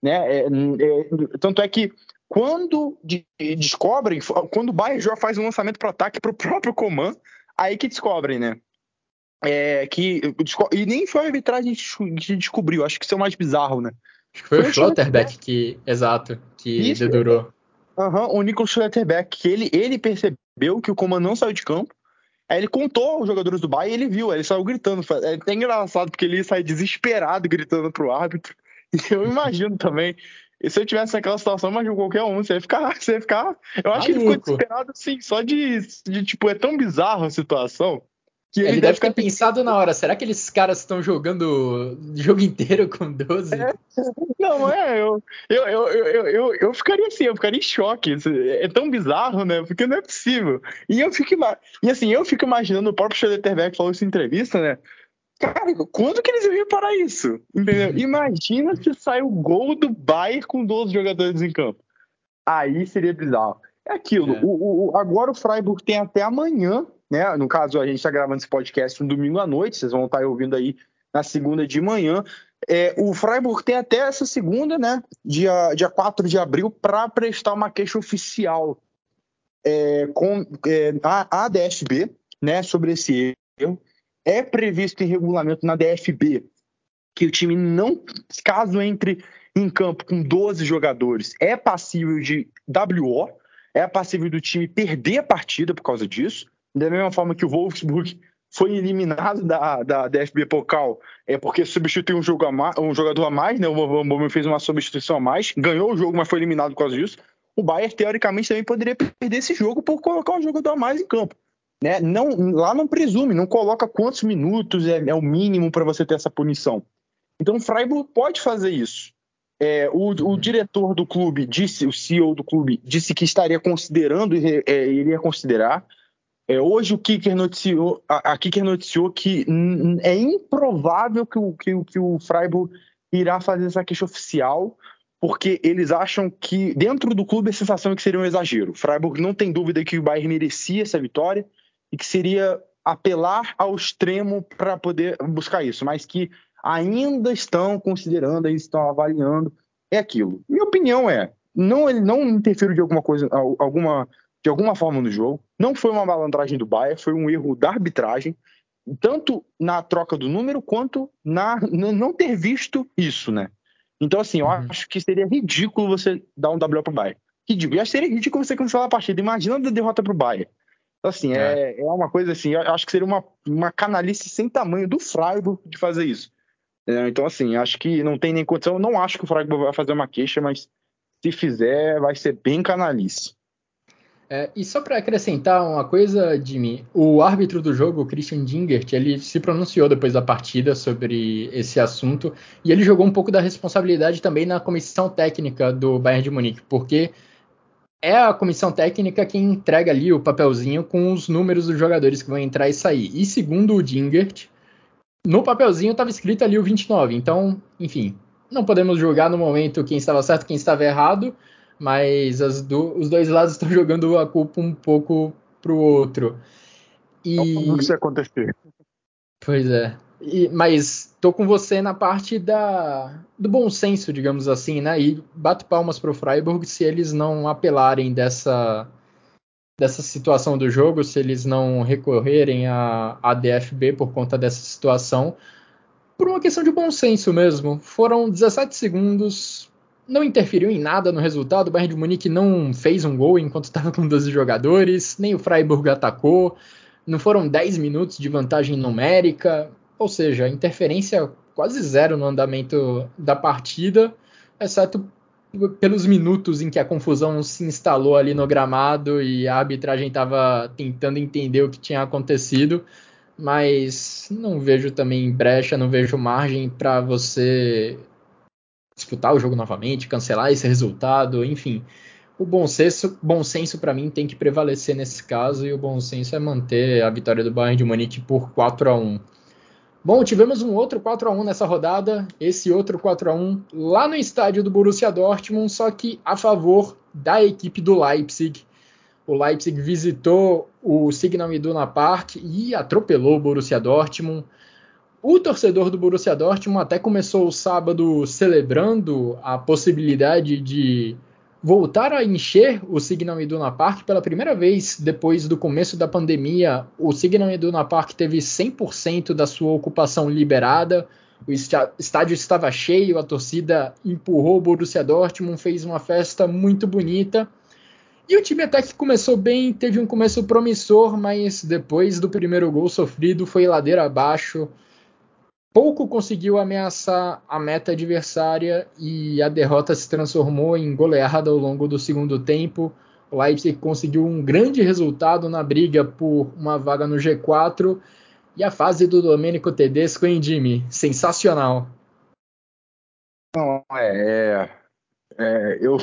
S2: Né? É, é tanto é que quando de, descobrem, quando o Bayern já faz um lançamento para ataque para o próprio Coman, aí que descobrem, né? É, que, e nem foi a arbitragem que descobriu, acho que isso é o mais bizarro, né?
S1: Acho que foi, foi o Schlotterbeck que, exato, que Isso, dedurou.
S2: Uhum, o Nicolas Schlotterbeck, que ele, ele percebeu que o Coman não saiu de campo, aí ele contou aos jogadores do Bayern e ele viu, ele saiu gritando. É até engraçado, porque ele sai desesperado gritando pro árbitro. E eu imagino também, e se eu tivesse naquela situação, imagino qualquer um, você ia ficar, você ia ficar. Eu acho Maluco. que ele ficou desesperado assim, só de, de, tipo, é tão bizarro a situação
S1: que ele, ele deve, ter pensado na hora, será que eles caras estão jogando o jogo inteiro com 12? É,
S2: não, é, eu, eu, eu, eu, eu, eu, ficaria assim, eu ficaria em choque. É tão bizarro, né? Porque não é possível. E eu fico, e assim, eu fico imaginando o próprio Schelletterbeck falou isso em entrevista, né? Cara, quando que eles iam reparar isso? Entendeu? Imagina se sai o gol do Bayern com 12 jogadores em campo. Aí seria bizarro. É aquilo. É. O, o, agora o Freiburg tem até amanhã né? No caso, a gente está gravando esse podcast no domingo à noite, vocês vão estar tá ouvindo aí na segunda de manhã. É, o Freiburg tem até essa segunda, né, dia, dia 4 de abril, para prestar uma queixa oficial é, com é, a, a DFB né, sobre esse erro. É previsto em regulamento na DFB que o time não, caso entre em campo com 12 jogadores, é passível de WO, é passível do time perder a partida por causa disso. Da mesma forma que o Wolfsburg foi eliminado da, da, da FB Pokal é porque substituiu um, jogo mais, um jogador a mais, né? O Van fez uma substituição a mais, ganhou o jogo, mas foi eliminado por causa disso. O Bayern, teoricamente, também poderia perder esse jogo por colocar um jogador a mais em campo. Né? Não, lá não presume, não coloca quantos minutos é, é o mínimo para você ter essa punição. Então o Freiburg pode fazer isso. É, o, o, diretor do clube disse, o CEO do clube, disse que estaria considerando, é, iria considerar. É, hoje o Kicker noticiou, a, a Kicker noticiou que é improvável que o, que, que o Freiburg irá fazer essa queixa oficial, porque eles acham que dentro do clube a sensação é que seria um exagero. O Freiburg não tem dúvida que o Bayern merecia essa vitória e que seria apelar ao extremo para poder buscar isso, mas que ainda estão considerando, ainda estão avaliando, é aquilo. Minha opinião é, não ele não interferiu de alguma coisa, alguma de alguma forma no jogo. Não foi uma malandragem do Bayern, foi um erro da arbitragem, tanto na troca do número quanto na não ter visto isso, né? Então, assim, eu uhum. acho que seria ridículo você dar um WO pro Bayern. Ridículo. Eu acho que seria ridículo você cancelar a partida. Imagina a derrota pro Bayern. Então, assim, é. é, é uma coisa assim, eu acho que seria uma, uma canalice sem tamanho do Freiburg de fazer isso. É, então, assim, acho que não tem nem condição. Eu não acho que o Freiburg vai fazer uma queixa, mas se fizer, vai ser bem canalice.
S1: É, e só para acrescentar uma coisa, Jimmy, o árbitro do jogo, Christian Dingert, ele se pronunciou depois da partida sobre esse assunto e ele jogou um pouco da responsabilidade também na comissão técnica do Bayern de Munique, porque é a comissão técnica quem entrega ali o papelzinho com os números dos jogadores que vão entrar e sair. E segundo o Dingert, no papelzinho estava escrito ali o 29. Então, enfim, não podemos julgar no momento quem estava certo, quem estava errado mas do, os dois lados estão jogando a culpa um pouco pro outro.
S2: E... Como isso acontecer?
S1: Pois é. E, mas tô com você na parte da, do bom senso, digamos assim, né? E bato palmas pro Freiburg se eles não apelarem dessa, dessa situação do jogo, se eles não recorrerem à, à DFB por conta dessa situação, por uma questão de bom senso mesmo. Foram 17 segundos, não interferiu em nada no resultado. O Bayern de Munique não fez um gol enquanto estava com 12 jogadores, nem o Freiburg atacou. Não foram 10 minutos de vantagem numérica, ou seja, interferência quase zero no andamento da partida, exceto pelos minutos em que a confusão se instalou ali no gramado e a arbitragem estava tentando entender o que tinha acontecido. Mas não vejo também brecha, não vejo margem para você disputar o jogo novamente, cancelar esse resultado, enfim. O bom senso, bom senso para mim tem que prevalecer nesse caso e o bom senso é manter a vitória do Bayern de Munique por 4 a 1. Bom, tivemos um outro 4 a 1 nessa rodada, esse outro 4 a 1 lá no estádio do Borussia Dortmund, só que a favor da equipe do Leipzig. O Leipzig visitou o Signal Iduna Park e atropelou o Borussia Dortmund. O torcedor do Borussia Dortmund até começou o sábado celebrando a possibilidade de voltar a encher o Signal Iduna Park pela primeira vez depois do começo da pandemia. O Signal Iduna Park teve 100% da sua ocupação liberada. O estádio estava cheio, a torcida empurrou o Borussia Dortmund, fez uma festa muito bonita. E o time até que começou bem, teve um começo promissor, mas depois do primeiro gol sofrido foi ladeira abaixo pouco conseguiu ameaçar a meta adversária e a derrota se transformou em goleada ao longo do segundo tempo. O Leipzig conseguiu um grande resultado na briga por uma vaga no G4 e a fase do Domenico Tedesco em Jimmy, sensacional.
S2: Não, é, é, é eu,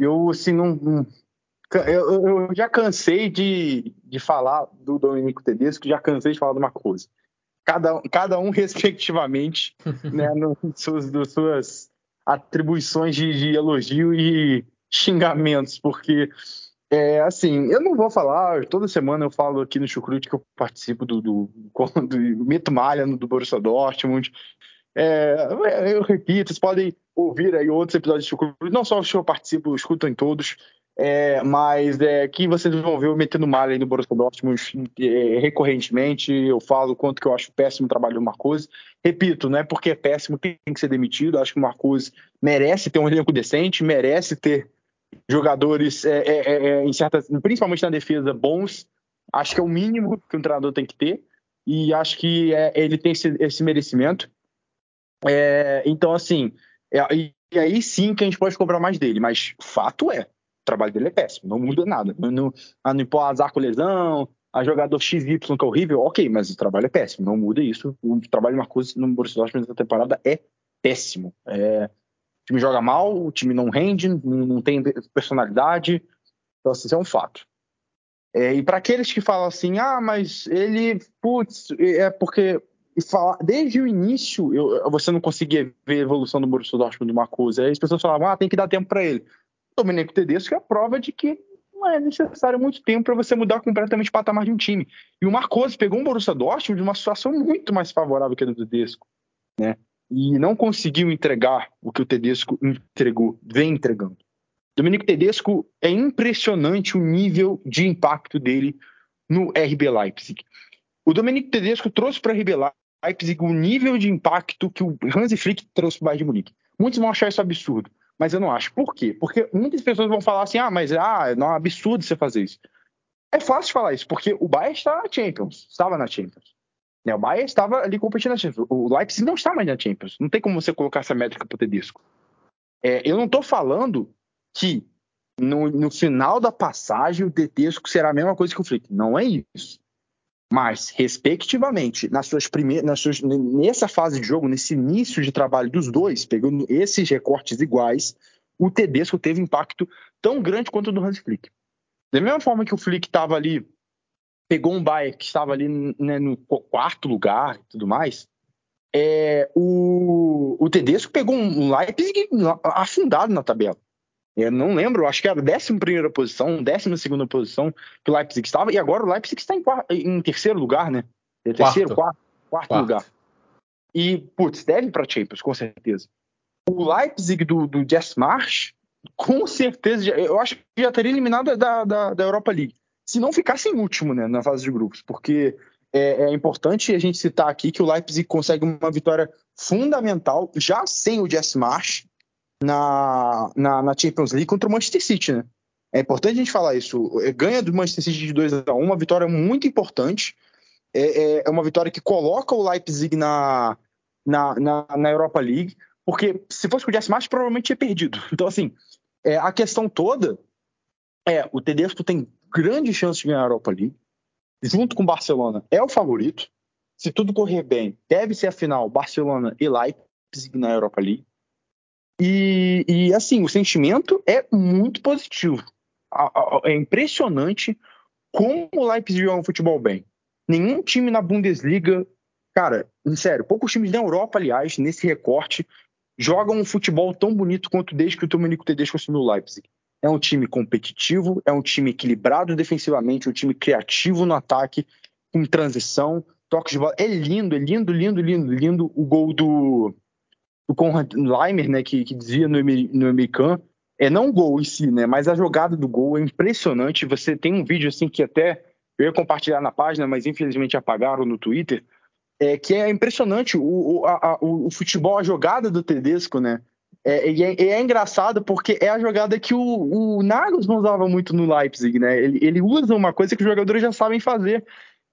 S2: eu assim não, eu, eu, já cansei de, de falar do Domenico Tedesco, já cansei de falar de uma coisa cada, cada um respectivamente, né, no, suas, das suas atribuições de, de, elogio e xingamentos, porque é assim, eu não vou falar, toda semana eu falo aqui no Chucrute que eu participo do, do, do Meto Malha do Borussia Dortmund. É, eu repito, vocês podem ouvir aí outros episódios de Chucrute, não só os que eu participo, escutam em todos. É, mas é, que vocês vão ver eu metendo malha aí no Borussia Dortmund é, recorrentemente. Eu falo quanto que eu acho péssimo o trabalho do Marcos. Repito, não é porque é péssimo que tem que ser demitido. Acho que o Marcos merece ter um elenco decente, merece ter jogadores, é, é, é, em certas, principalmente na defesa, bons. Acho que é o mínimo que um treinador tem que ter. E acho que ele tem esse, esse merecimento. Então, assim, e, e aí sim que a gente pode cobrar mais dele. Mas fato é, trabalho dele é péssimo, não muda nada. Não, não, ah, não azar com lesão, a jogador XY que é horrível, ok, mas o trabalho é péssimo, não muda isso. O trabalho de Marcos no Borussia Dortmund nessa temporada é péssimo. É, o time joga mal, o time não rende, não, não tem personalidade, então assim, isso é um fato. É, e para aqueles que falam assim, ah, mas ele, putz, é porque falar, desde o início eu, você não conseguia ver a evolução do Borussia Dortmund do Marcos, aí as pessoas falavam, ah, tem que dar tempo para ele. Domenico Tedesco é a prova de que não é necessário muito tempo para você mudar completamente o patamar de um time. E o Marcos pegou um Borussia Dortmund de uma situação muito mais favorável que a do Tedesco, né? E não conseguiu entregar o que o Tedesco entregou, vem entregando. Domenico Tedesco é impressionante o nível de impacto dele no RB Leipzig. O Domenico Tedesco trouxe para o RB Leipzig o nível de impacto que o Hansi Flick trouxe para o Bayern de Munique. Muitos vão achar isso absurdo mas eu não acho. Por quê? Porque muitas pessoas vão falar assim: ah, mas ah, não é absurdo você fazer isso. É fácil falar isso, porque o Bayern está na Champions, estava na Champions. Né, o Bayern estava ali competindo na Champions. O Leipzig não está mais na Champions. Não tem como você colocar essa métrica para o Tedesco. É, eu não estou falando que no, no, final da passagem o Tedesco será a mesma coisa que o Flick. Não é isso. Mas, respectivamente, nas suas primeiras, nas suas, nessa fase de jogo, nesse início de trabalho dos dois, pegando esses recortes iguais, o Tedesco teve impacto tão grande quanto o do Hans Flick. Da mesma forma que o Flick estava ali, pegou um Bayern que estava ali né, no quarto lugar e tudo mais, é, o, o Tedesco pegou um Leipzig afundado na tabela. Eu não lembro, acho que era a 11 posição, 12 posição que o Leipzig estava, e agora o Leipzig está em, em terceiro lugar, né? É terceiro, quarto, quarto, quarto, lugar. E, putz, deve para Champions, com certeza. O Leipzig do, do Jess Marsh, com certeza, eu acho que já teria eliminado da, da, da Europa League. Se não ficasse em último, né, na fase de grupos, porque é, é, importante a gente citar aqui que o Leipzig consegue uma vitória fundamental, já sem o Jess Marsh, na, na, na, Champions League contra o Manchester City, né? É importante a gente falar isso. É, ganha do Manchester City de 2 a 1 uma vitória muito importante. É, é, é, uma vitória que coloca o Leipzig na, na, na, na Europa League, porque se fosse com o Jesse March, provavelmente tinha perdido. Então, assim, é, a questão toda é o Tedesco tem grande chance de ganhar a Europa League, junto com o Barcelona, é o favorito. Se tudo correr bem, deve ser a final Barcelona e Leipzig na Europa League. E, e assim, o sentimento é muito positivo. É impressionante como o Leipzig joga um futebol bem. Nenhum time na Bundesliga, cara, sério, poucos times na Europa, aliás, nesse recorte, jogam um futebol tão bonito quanto desde que o Domenico Tedesco assumiu o Leipzig. É um time competitivo, é um time equilibrado defensivamente, um time criativo no ataque, com transição, toques de bola. É lindo, é lindo, lindo, lindo, lindo o gol do, do Conrad Leimer, né, que, que dizia no, no americano, é não o gol em si, né, mas a jogada do gol é impressionante. Você tem um vídeo assim que até eu ia compartilhar na página, mas infelizmente apagaram no Twitter, é que é impressionante o, o, a, o, o futebol, a jogada do Tedesco, né? É, é, é, engraçado porque é a jogada que o, o Nagelsmann usava muito no Leipzig, né? Ele, ele usa uma coisa que os jogadores já sabem fazer,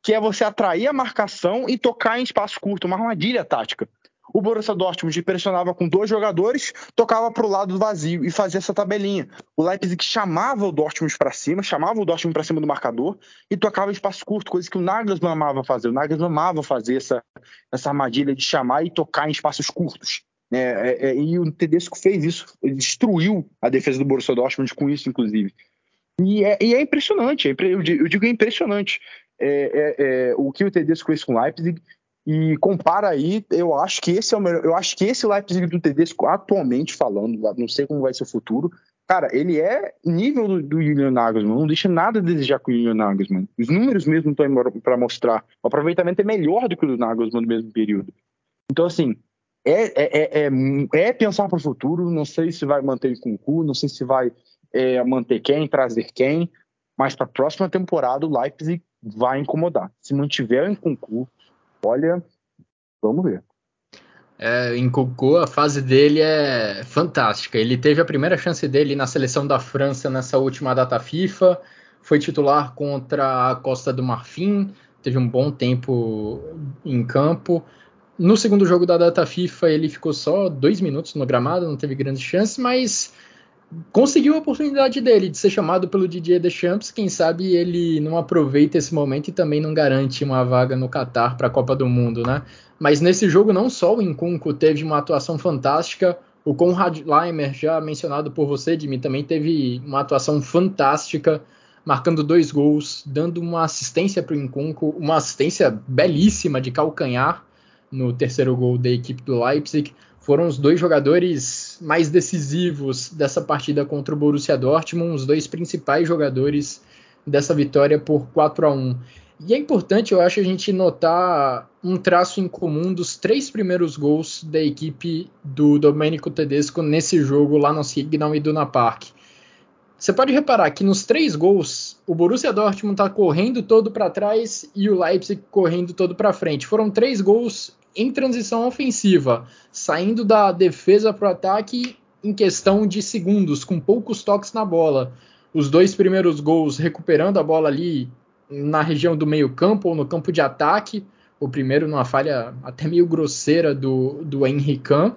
S2: que é você atrair a marcação e tocar em espaço curto, uma armadilha tática. O Borussia Dortmund pressionava com dois jogadores, tocava para o lado vazio e fazia essa tabelinha. O Leipzig chamava o Dortmund para cima, chamava o Dortmund para cima do marcador e tocava espaço curto, coisa que o Nagelsmann amava fazer. O Nagelsmann amava fazer essa, essa armadilha de chamar e tocar em espaços curtos. É, é, é, e o Tedesco fez isso, destruiu a defesa do Borussia Dortmund com isso, inclusive. E é, e é impressionante, é eu digo é impressionante é, é, o que o Tedesco fez com o Leipzig e compara aí, eu acho que esse é o melhor, eu acho que esse Leipzig do Tedesco atualmente falando, não sei como vai ser o futuro, cara, ele é nível do, do Julian Nagelsmann, não deixa nada a desejar com o Julian Nagelsmann. Os números mesmo estão para mostrar. O aproveitamento é melhor do que o do Nagelsmann no mesmo período. Então, assim, é, é, é, é pensar para o futuro. Não sei se vai manter o Kunku, não sei se vai é, manter quem, trazer quem, mas para a próxima temporada o Leipzig vai incomodar. Se mantiver em Kunku, Olha, vamos ver.
S1: É, em Cocô, a fase dele é fantástica. Ele teve a primeira chance dele na seleção da França nessa última data FIFA, foi titular contra a Costa do Marfim, teve um bom tempo em campo. No segundo jogo da data FIFA, ele ficou só dois minutos no gramado, não teve grandes chances, mas conseguiu a oportunidade dele de ser chamado pelo Didier Deschamps. Quem sabe ele não aproveita esse momento e também não garante uma vaga no Qatar para a Copa do Mundo, né? Mas nesse jogo não só o Nkunku teve uma atuação fantástica, o Conrad Leimer, já mencionado por você, Jimmy, também teve uma atuação fantástica, marcando dois gols, dando uma assistência para o Nkunku, uma assistência belíssima de calcanhar no terceiro gol da equipe do Leipzig. Foram os dois jogadores mais decisivos dessa partida contra o Borussia Dortmund, os dois principais jogadores dessa vitória por 4 a 1. E é importante, eu acho, a gente notar um traço em comum dos três primeiros gols da equipe do Domenico Tedesco nesse jogo lá no Signal Iduna Park. Você pode reparar que nos três gols, o Borussia Dortmund está correndo todo para trás e o Leipzig correndo todo para frente. Foram três gols em transição ofensiva, saindo da defesa para o ataque em questão de segundos, com poucos toques na bola. Os dois primeiros gols recuperando a bola ali na região do meio-campo ou no campo de ataque. O primeiro numa falha até meio grosseira do, do Henrican.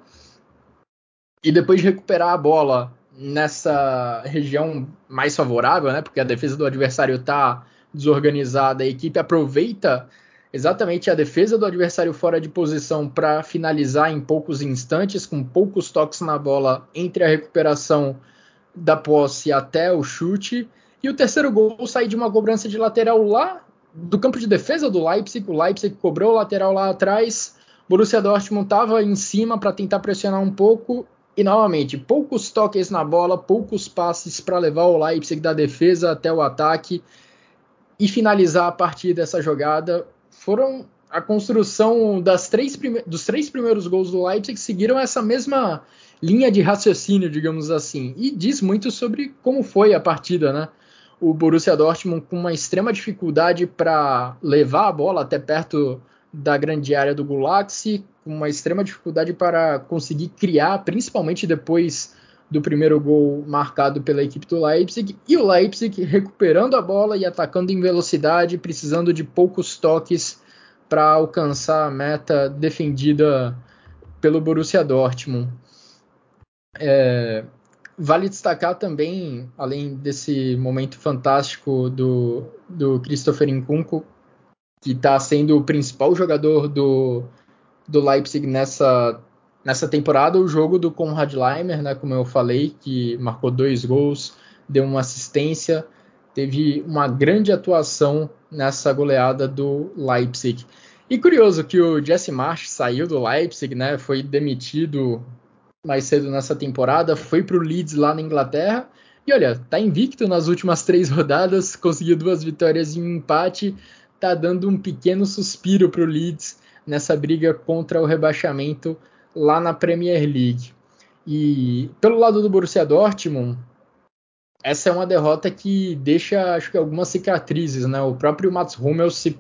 S1: E depois de recuperar a bola nessa região mais favorável, né? Porque a defesa do adversário está desorganizada, a equipe aproveita exatamente a defesa do adversário fora de posição para finalizar em poucos instantes, com poucos toques na bola entre a recuperação da posse até o chute. E o terceiro gol sai de uma cobrança de lateral lá do campo de defesa do Leipzig. O Leipzig cobrou o lateral lá atrás. Borussia Dortmund estava em cima para tentar pressionar um pouco. E novamente, poucos toques na bola, poucos passes para levar o Leipzig da defesa até o ataque e finalizar a partir dessa jogada foram a construção das três dos três primeiros gols do Leipzig seguiram essa mesma linha de raciocínio, digamos assim, e diz muito sobre como foi a partida, né? O Borussia Dortmund com uma extrema dificuldade para levar a bola até perto da grande área do Gulaxi, com uma extrema dificuldade para conseguir criar, principalmente depois do primeiro gol marcado pela equipe do Leipzig, e o Leipzig recuperando a bola e atacando em velocidade, precisando de poucos toques para alcançar a meta defendida pelo Borussia Dortmund. É, vale destacar também, além desse momento fantástico do, do Christopher Nkunku, que está sendo o principal jogador do, do Leipzig nessa nessa temporada o jogo do Konrad Leimer, né, como eu falei, que marcou dois gols, deu uma assistência, teve uma grande atuação nessa goleada do Leipzig. E curioso que o Jesse Marsh saiu do Leipzig, né, foi demitido mais cedo nessa temporada, foi para o Leeds lá na Inglaterra e olha, tá invicto nas últimas três rodadas, conseguiu duas vitórias e um empate, tá dando um pequeno suspiro para o Leeds nessa briga contra o rebaixamento lá na Premier League. E pelo lado do Borussia Dortmund, essa é uma derrota que deixa, acho que, algumas cicatrizes, né? O próprio Mats Hummels se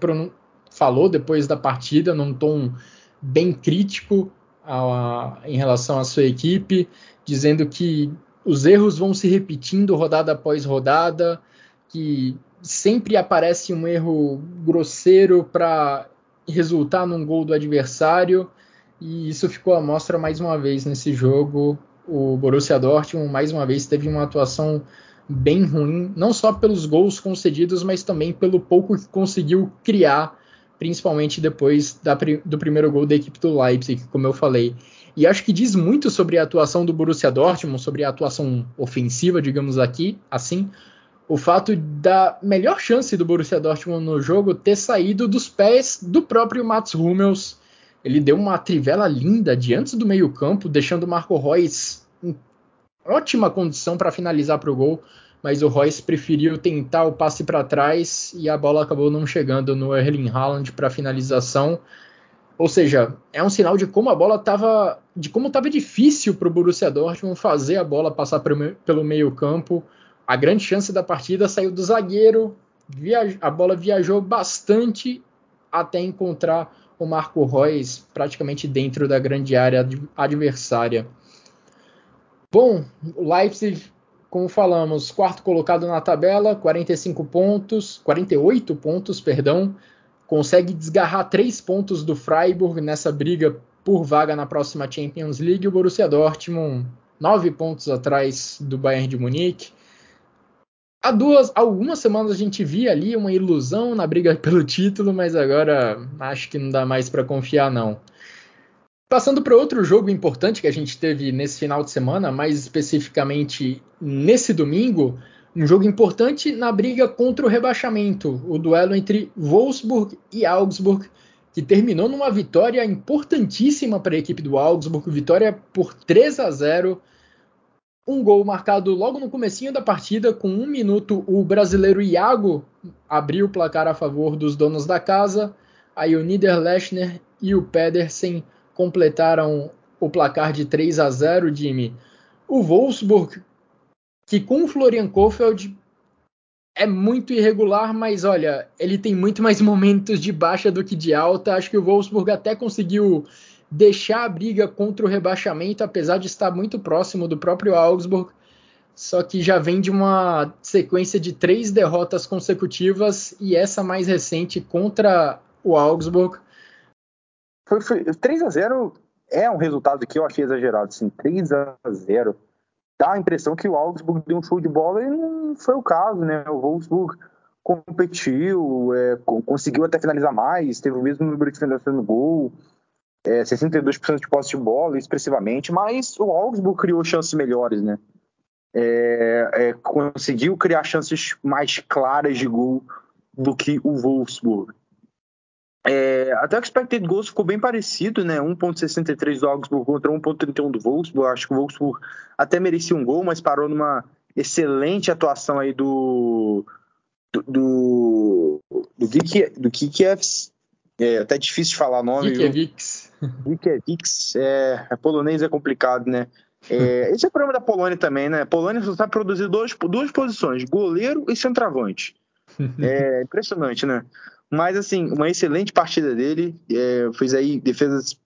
S1: falou depois da partida num tom bem crítico a, em relação à sua equipe, dizendo que os erros vão se repetindo rodada após rodada, que sempre aparece um erro grosseiro para resultar num gol do adversário e isso ficou à mostra mais uma vez nesse jogo. O Borussia Dortmund mais uma vez teve uma atuação bem ruim, não só pelos gols concedidos, mas também pelo pouco que conseguiu criar, principalmente depois da, do primeiro gol da equipe do Leipzig, como eu falei. E acho que diz muito sobre a atuação do Borussia Dortmund, sobre a atuação ofensiva, digamos aqui, assim, o fato da melhor chance do Borussia Dortmund no jogo ter saído dos pés do próprio Mats Hummels, ele deu uma trivela linda diante do meio-campo, deixando o Marco Reus em ótima condição para finalizar para o gol, mas o Reus preferiu tentar o passe para trás e a bola acabou não chegando no Erling Haaland para finalização. Ou seja, é um sinal de como a bola estava, de como estava difícil para o Borussia Dortmund fazer a bola passar pelo meio-campo. A grande chance da partida saiu do zagueiro, a bola viajou bastante até encontrar o Marco Reus praticamente dentro da grande área adversária. Bom, o Leipzig, como falamos, quarto colocado na tabela, 45 pontos, 48 pontos, perdão, consegue desgarrar três pontos do Freiburg nessa briga por vaga na próxima Champions League. O Borussia Dortmund, nove pontos atrás do Bayern de Munique, Há duas, algumas semanas a gente via ali uma ilusão na briga pelo título, mas agora acho que não dá mais para confiar não. Passando para outro jogo importante que a gente teve nesse final de semana, mais especificamente nesse domingo, um jogo importante na briga contra o rebaixamento, o duelo entre Wolfsburg e Augsburg, que terminou numa vitória importantíssima para a equipe do Augsburg, vitória por 3 a 0. Um gol marcado logo no comecinho da partida, com um minuto o brasileiro Iago abriu o placar a favor dos donos da casa. Aí o Niederlechner e o Pedersen completaram o placar de 3 a 0, Jimmy. O Wolfsburg, que com o Florian Kofeld é muito irregular, mas olha, ele tem muito mais momentos de baixa do que de alta. Acho que o Wolfsburg até conseguiu deixar a briga contra o rebaixamento, apesar de estar muito próximo do próprio Augsburg. Só que já vem de uma sequência de três derrotas consecutivas e essa mais recente contra o Augsburg.
S2: Foi, foi 3 a 0 é um resultado que eu achei exagerado, assim, 3 a 0 dá a impressão que o Augsburg deu um show de bola e não foi o caso, né? O Wolfsburg competiu, é, conseguiu até finalizar mais, teve o mesmo número de finalizações no gol, é, 62% de posse de bola, expressivamente, mas o Augsburg criou chances melhores, né? É, é, conseguiu criar chances mais claras de gol do que o Wolfsburg. É, até o expected goals ficou bem parecido, né? 1.63 do Augsburg contra 1.31 do Wolfsburg. Acho que o Wolfsburg até merecia um gol, mas parou numa excelente atuação aí do do do, do, do. É até difícil de falar o nome.
S1: Gikiewicz.
S2: Gikiewicz. É, é, polonês é complicado, né? É, esse é o problema da Polônia também, né? A Polônia só sabe produzir duas, duas posições, goleiro e centroavante. É impressionante, né? Mas, assim, uma excelente partida dele. É, fez aí defesas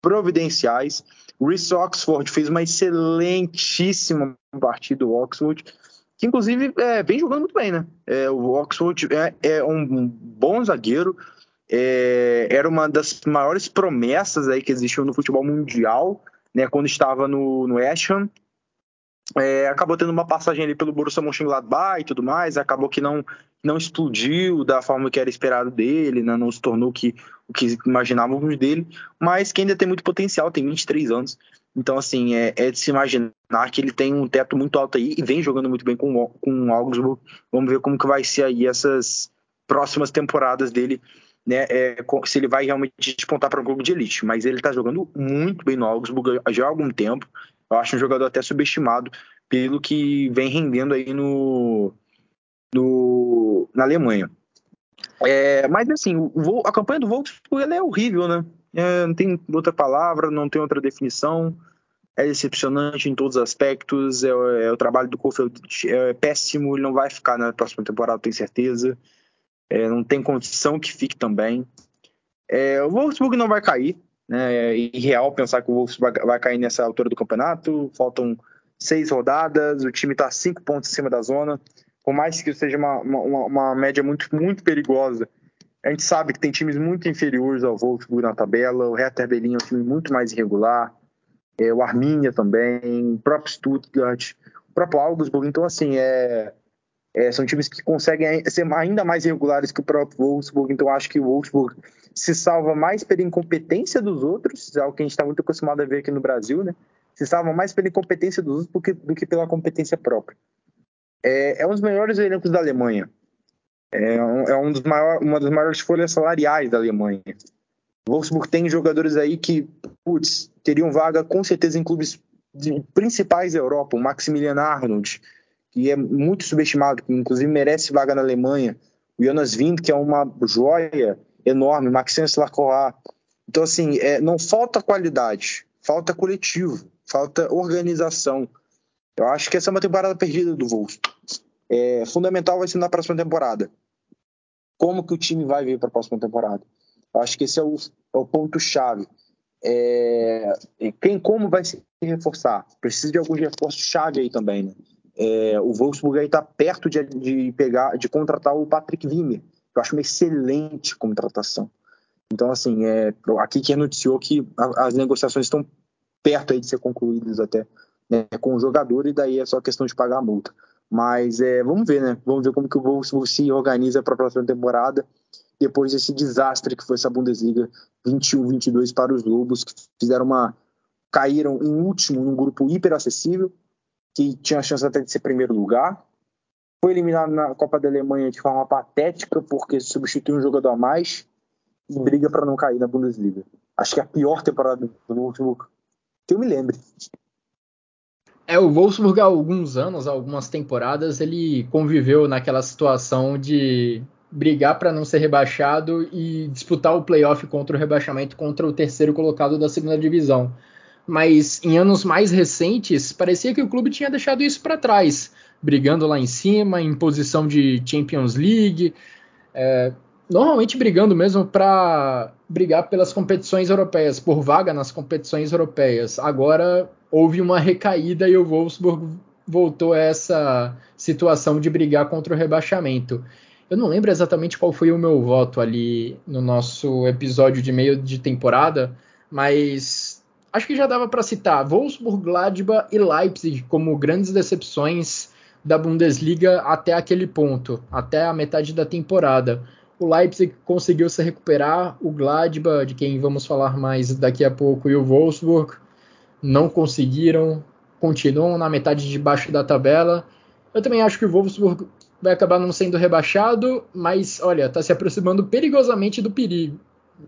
S2: providenciais. Rhys Oxford fez uma excelentíssima partida, o Oxford, que inclusive é, vem jogando muito bem, né? É, o Oxford é, é um bom zagueiro, é, era uma das maiores promessas aí que existiu no futebol mundial, né? Quando estava no, no Ham. É, acabou tendo uma passagem ali pelo Borussia Mönchengladbach e tudo mais, acabou que não não explodiu da forma que era esperado dele, né? não se tornou que, o que imaginávamos dele, mas que ainda tem muito potencial, tem 23 anos. Então, assim, é, é, de se imaginar que ele tem um teto muito alto aí e vem jogando muito bem com, com o Augsburg. Vamos ver como que vai ser aí essas próximas temporadas dele, né? É, se ele vai realmente despontar para um clube de elite. Mas ele está jogando muito bem no Augsburg já há algum tempo. Eu acho um jogador até subestimado pelo que vem rendendo aí no, no, na Alemanha. É, mas assim, o, a campanha do Wolfsburg é horrível, né? É, não tem outra palavra, não tem outra definição. É decepcionante em todos os aspectos. É, é o trabalho do Kofeld é péssimo. Ele não vai ficar na próxima temporada, tenho certeza. É, não tem condição que fique também. É, o Wolfsburg não vai cair. Né? É irreal pensar que o Wolfsburg vai cair nessa altura do campeonato. Faltam seis rodadas. O time está cinco pontos em cima da zona por mais que seja uma, uma, uma, média muito, muito perigosa, a gente sabe que tem times muito inferiores ao Wolfsburg na tabela. O Hertha Berlin é um time muito mais irregular. É, o Arminia também, o próprio Stuttgart, o próprio Augsburg. Então, assim, é, é, são times que conseguem ser ainda mais irregulares que o próprio Wolfsburg. Então, acho que o Wolfsburg se salva mais pela incompetência dos outros, é algo que a gente está muito acostumado a ver aqui no Brasil, né? Se salva mais pela incompetência dos outros do que, do que pela competência própria é, é um dos melhores elencos da Alemanha. É, um, é um dos maior, uma das maiores folhas salariais da Alemanha. O Wolfsburg tem jogadores aí que, putz, teriam vaga com certeza em clubes principais da Europa. O Maximilian Arnold, que é muito subestimado, que inclusive merece vaga na Alemanha. O Jonas Wind, que é uma joia enorme. Maxence Lacroix. Então, assim, é, não falta qualidade, falta coletivo, falta organização. Eu acho que essa é uma temporada perdida do Wolfsburg é, fundamental vai ser na próxima temporada. Como que o time vai vir para a próxima temporada? Eu acho que esse é o, é o ponto-chave. É, quem como vai se reforçar? Precisa de alguns reforços chave aí também, né? É, o Wolfsburg aí está perto de, de, pegar, de contratar o Patrick Wimmer, que eu acho uma excelente contratação. Então, assim, é, aqui que noticiou que as negociações estão perto aí de ser concluídas até né, com o jogador, e daí é só questão de pagar a multa. Mas é, vamos ver, né? Vamos ver como que o Wolfsburg se organiza para a próxima temporada, depois desse desastre que foi essa Bundesliga 21-22 para os Lobos, que fizeram uma. caíram em último num grupo hiper acessível, que tinha a chance até de ser primeiro lugar. Foi eliminado na Copa da Alemanha de forma patética, porque substituiu um jogador a mais. e briga para não cair na Bundesliga. Acho que é a pior temporada do Wolfsburg que eu me lembre.
S1: É, o Wolfsburg há alguns anos, algumas temporadas, ele conviveu naquela situação de brigar para não ser rebaixado e disputar o playoff contra o rebaixamento contra o terceiro colocado da segunda divisão. Mas em anos mais recentes, parecia que o clube tinha deixado isso para trás, brigando lá em cima, em posição de Champions League, é, normalmente brigando mesmo para brigar pelas competições europeias, por vaga nas competições europeias. Agora houve uma recaída e o Wolfsburg voltou a essa situação de brigar contra o rebaixamento. Eu não lembro exatamente qual foi o meu voto ali no nosso episódio de meio de temporada, mas acho que já dava para citar Wolfsburg, Gladbach e Leipzig como grandes decepções da Bundesliga até aquele ponto, até a metade da temporada. O Leipzig conseguiu se recuperar, o Gladbach, de quem vamos falar mais daqui a pouco, e o Wolfsburg não conseguiram, continuam na metade de baixo da tabela. Eu também acho que o Wolfsburg vai acabar não sendo rebaixado, mas olha, está se aproximando perigosamente do perigo.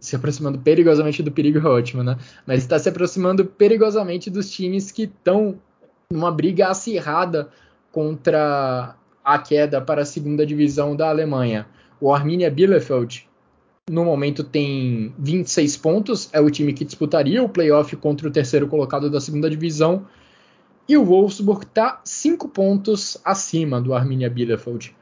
S1: Se aproximando perigosamente do perigo é ótimo, né? Mas está se aproximando perigosamente dos times que estão numa briga acirrada contra a queda para a segunda divisão da Alemanha. O Arminia Bielefeld no momento tem 26 pontos, é o time que disputaria o playoff contra o terceiro colocado da segunda divisão. E o Wolfsburg está 5 pontos acima do Arminia Bielefeld.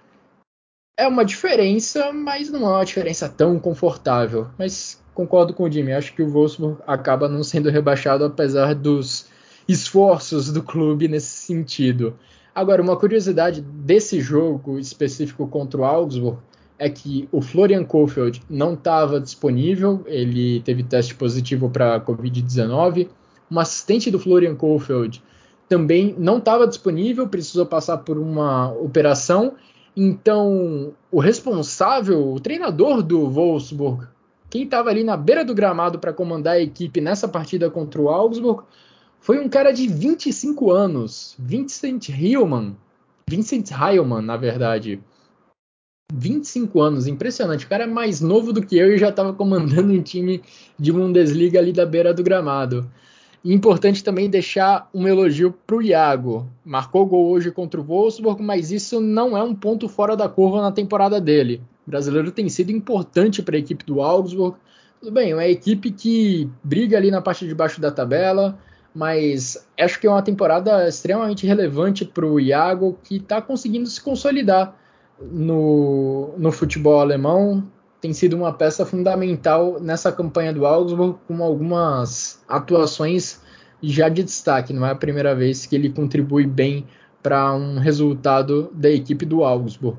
S1: É uma diferença, mas não é uma diferença tão confortável. Mas concordo com o Jimmy, acho que o Wolfsburg acaba não sendo rebaixado apesar dos esforços do clube nesse sentido. Agora, uma curiosidade desse jogo específico contra o Augsburg é que o Florian Kofeld não estava disponível, ele teve teste positivo para Covid-19. Um assistente do Florian Kofeld também não estava disponível, precisou passar por uma operação. Então, o responsável, o treinador do Wolfsburg, quem estava ali na beira do gramado para comandar a equipe nessa partida contra o Augsburg, foi um cara de 25 anos, Vincent Heilmann. Vincent Heilmann, na verdade. 25 anos, impressionante. O cara é mais novo do que eu e já estava comandando um time de Bundesliga ali da beira do gramado. Importante também deixar um elogio para o Iago. Marcou gol hoje contra o Wolfsburg, mas isso não é um ponto fora da curva na temporada dele. O brasileiro tem sido importante para a equipe do Augsburg. Tudo bem, é uma equipe que briga ali na parte de baixo da tabela, mas acho que é uma temporada extremamente relevante para o Iago, que está conseguindo se consolidar no, no futebol alemão. Tem sido uma peça fundamental nessa campanha do Augsburg, com algumas atuações já de destaque. Não é a primeira vez que ele contribui bem para um resultado da equipe do Augsburg.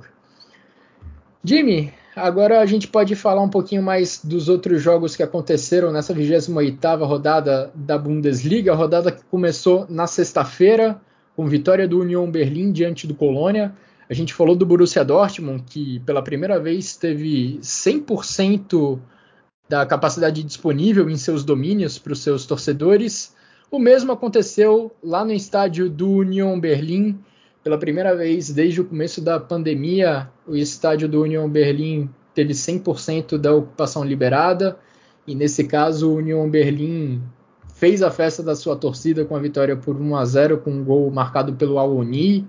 S1: Jimmy, Agora a gente pode falar um pouquinho mais dos outros jogos que aconteceram nessa 28ª rodada da Bundesliga, rodada que começou na sexta-feira, com vitória do Union Berlim diante do Colônia. A gente falou do Borussia Dortmund, que pela primeira vez teve 100% da capacidade disponível em seus domínios para os seus torcedores. O mesmo aconteceu lá no estádio do Union Berlim, pela primeira vez desde o começo da pandemia, o estádio do Union Berlim teve 100% da ocupação liberada, e nesse caso o Union Berlim fez a festa da sua torcida com a vitória por 1 a 0 com um gol marcado pelo Aloni,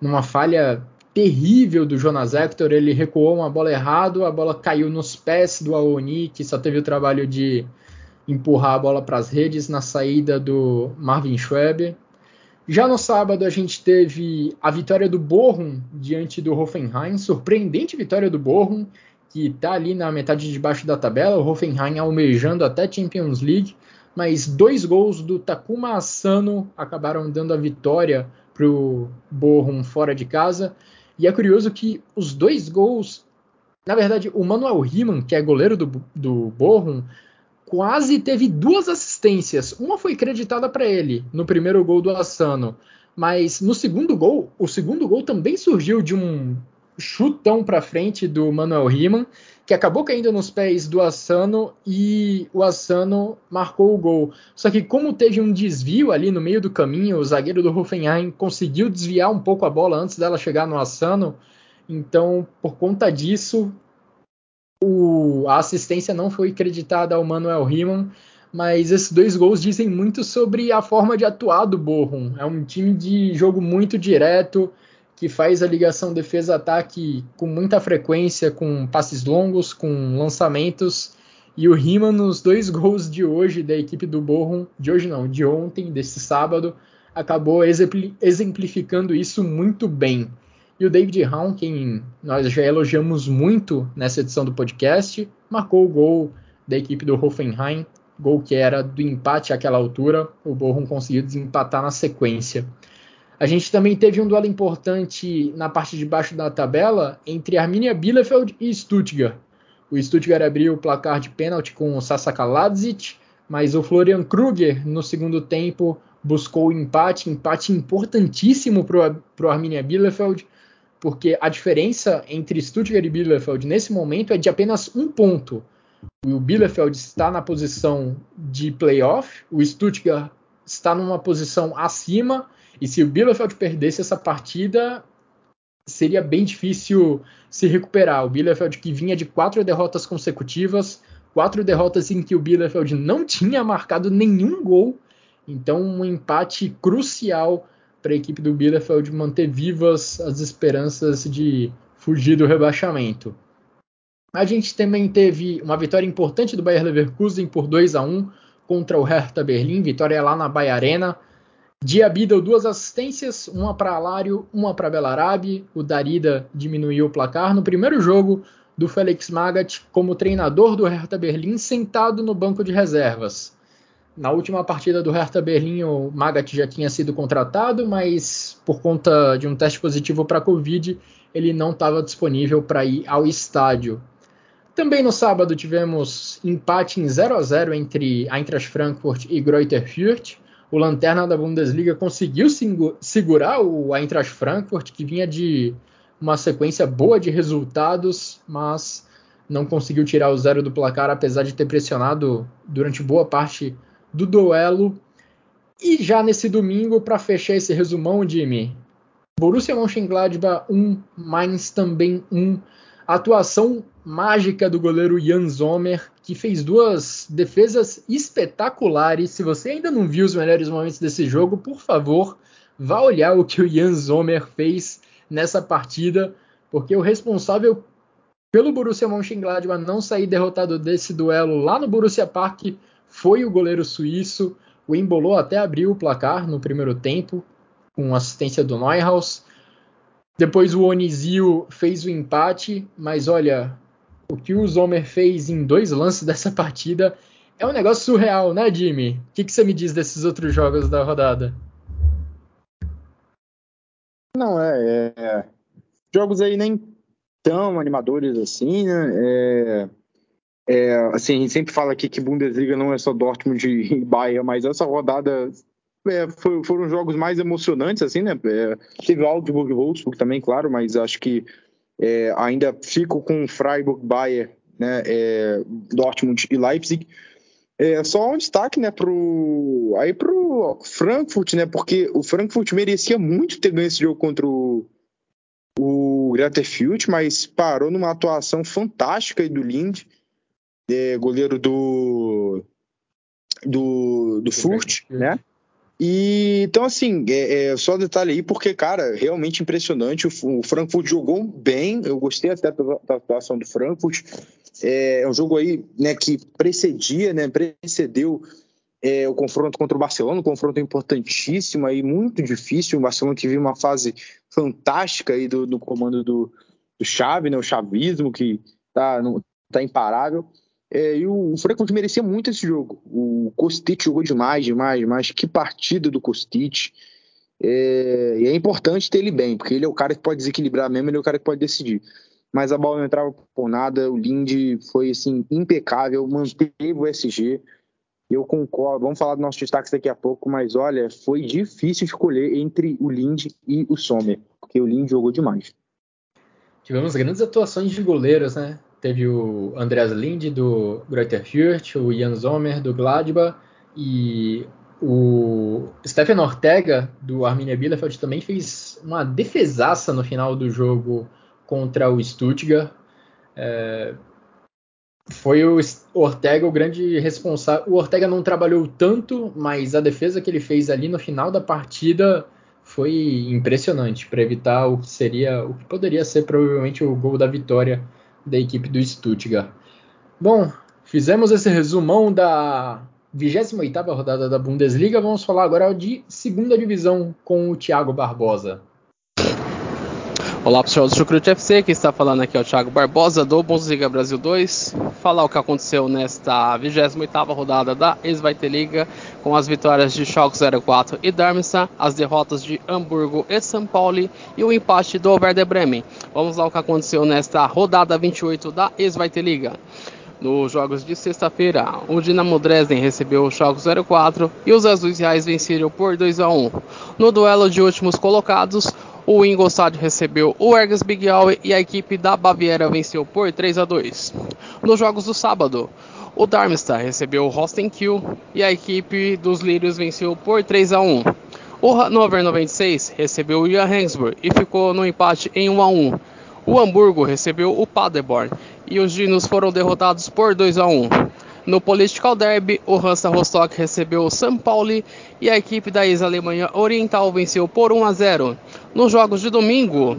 S1: numa falha terrível do Jonas Hector, ele recuou uma bola errado, a bola caiu nos pés do Aloni, que só teve o trabalho de empurrar a bola para as redes na saída do Marvin Schweb. Já no sábado a gente teve a vitória do Bochum diante do Hoffenheim, surpreendente vitória do Bochum, que está ali na metade de baixo da tabela, o Hoffenheim almejando até Champions League, mas dois gols do Takuma Asano acabaram dando a vitória para o Bochum fora de casa. E é curioso que os dois gols, na verdade, o Manuel Riemann, que é goleiro do, do Bochum, quase teve duas assistências. Uma foi creditada para ele no primeiro gol do Asano, mas no segundo gol, o segundo gol também surgiu de um chutão para frente do Manuel Riemann, que acabou caindo nos pés do Asano e o Asano marcou o gol. Só que como teve um desvio ali no meio do caminho, o zagueiro do Hoffenheim conseguiu desviar um pouco a bola antes dela chegar no Asano. Então, por conta disso, O, a assistência não foi creditada ao Manuel Riemann, mas esses dois gols dizem muito sobre a forma de atuar do Bochum. É um time de jogo muito direto, que faz a ligação defesa-ataque com muita frequência, com passes longos, com lançamentos. E o Riemann, nos dois gols de hoje da equipe do Bochum, de hoje não, de ontem, desse sábado, acabou exemplificando isso muito bem. E o David Raum, quem nós já elogiamos muito nessa edição do podcast, marcou o gol da equipe do Hoffenheim, gol que era do empate àquela altura. O Bochum conseguiu desempatar na sequência. A gente também teve um duelo importante na parte de baixo da tabela entre Arminia Bielefeld e Stuttgart. O Stuttgart abriu o placar de pênalti com o Sasaka mas o Florian Kruger, no segundo tempo, buscou o empate, empate importantíssimo para o Arminia Bielefeld, porque a diferença entre Stuttgart e Bielefeld nesse momento é de apenas um ponto. O Bielefeld está na posição de playoff, o Stuttgart está numa posição acima, e se o Bielefeld perdesse essa partida, seria bem difícil se recuperar. O Bielefeld que vinha de quatro derrotas consecutivas, quatro derrotas em que o Bielefeld não tinha marcado nenhum gol, então um empate crucial para a equipe do Bielefeld manter vivas as esperanças de fugir do rebaixamento. A gente também teve uma vitória importante do Bayer Leverkusen por 2 a 1 contra o Hertha Berlim, vitória lá na Baia Arena. Diaby deu duas assistências, uma para Alário, uma para Belarabe. O Darida diminuiu o placar no primeiro jogo do Felix Magath como treinador do Hertha Berlim sentado no banco de reservas. Na última partida do Hertha Berlim, o Magat já tinha sido contratado, mas por conta de um teste positivo para Covid, ele não estava disponível para ir ao estádio. Também no sábado tivemos empate em 0 a 0 entre Eintracht Frankfurt e Greuther Fürth. O lanterna da Bundesliga conseguiu segurar o Eintracht Frankfurt, que vinha de uma sequência boa de resultados, mas não conseguiu tirar o zero do placar, apesar de ter pressionado durante boa parte do duelo. E já nesse domingo, para fechar esse resumão, Jimmy, Borussia Mönchengladbach 1, Mainz também 1. Atuação mágica do goleiro Jan Sommer, que fez duas defesas espetaculares. Se você ainda não viu os melhores momentos desse jogo, por favor, vá olhar o que o Jan Sommer fez nessa partida, porque o responsável pelo Borussia Mönchengladbach não sair derrotado desse duelo lá no Borussia Park foi o goleiro suíço. O Embolou até abriu o placar no primeiro tempo, com assistência do Neuhaus. Depois o Onizio fez o empate, mas olha, o que o Zomer fez em dois lances dessa partida é um negócio surreal, né, Jimmy? O que, que você me diz desses outros jogos da rodada?
S2: Não, é, é, Jogos aí nem tão animadores assim, né? É, é, assim, a gente sempre fala aqui que Bundesliga não é só Dortmund e Bayern, mas essa rodada é, foi, foram jogos mais emocionantes, assim, né? É, teve Augsburg e Wolfsburg também, claro, mas acho que é, ainda fico com Freiburg, Bayern, né? É, Dortmund e Leipzig. É, só um destaque, né, pro, aí pro Frankfurt, né, porque o Frankfurt merecia muito ter ganho esse jogo contra o, o Fürth, mas parou numa atuação fantástica aí do Lind, é, goleiro do do, do Furt, né? E então, assim, é, é, só detalhe aí, porque, cara, realmente impressionante. O, o Frankfurt jogou bem, eu gostei até da, atuação do Frankfurt. É, é, um jogo aí né, que precedia, né, precedeu é, o confronto contra o Barcelona, um confronto importantíssimo aí, muito difícil. O Barcelona que vive uma fase fantástica aí do, do comando do, do Xavi, né, o chavismo que tá, tá imparável. É, e o, Frankfurt merecia muito esse jogo. O Kostic jogou demais, demais, demais. Que partida do Kostic. É, e é importante ter ele bem, porque ele é o cara que pode desequilibrar mesmo, ele é o cara que pode decidir. Mas a bola não entrava por nada, o Lindy foi assim impecável, manteve o SG. Eu concordo, vamos falar dos nossos destaques daqui a pouco, mas olha, foi difícil escolher entre o Lindy e o Sommer, porque o Lindy jogou demais.
S1: Tivemos grandes atuações de goleiros, né? Teve o Andreas Lind do Greuther Fürth, o Jan Sommer do Gladbach e o Stefan Ortega do Arminia Bielefeld também fez uma defesaça no final do jogo contra o Stuttgart. É, foi o Ortega o grande responsável. O Ortega não trabalhou tanto, mas a defesa que ele fez ali no final da partida foi impressionante para evitar o que seria, o que poderia ser provavelmente o gol da vitória da equipe do Stuttgart. Bom, fizemos esse resumão da 28ª rodada da Bundesliga. Vamos falar agora de segunda divisão com o Thiago Barbosa.
S3: Olá pessoal do Chucrute FC, quem está falando aqui é o Thiago Barbosa do Bundesliga Brasil 2. Falar o que aconteceu nesta 28ª rodada da Esvaite Liga, com as vitórias de Schalke 04 e Darmstadt, as derrotas de Hamburgo e São Paulo e o empate do Werder Bremen. Vamos lá o que aconteceu nesta rodada 28 da Esvaite Liga. Nos jogos de sexta-feira, o Dinamo Dresden recebeu o Schalke 04 e os Azuis Reais venceram por 2 a 1. No duelo de últimos colocados, o Ingolstadt recebeu o Ergas Big Aue e a equipe da Baviera venceu por 3 a 2. Nos jogos do sábado, o Darmstadt recebeu o Rostenkiel e a equipe dos Lírios venceu por 3 a 1. O Hannover 96 recebeu o Johannesburg e ficou no empate em 1 a 1. O Hamburgo recebeu o Paderborn e os Dinos foram derrotados por 2 a 1. No Political Derby, o Hansa Rostock recebeu o São Paulo e a equipe da ex-Alemanha Oriental venceu por 1 a 0. Nos jogos de domingo,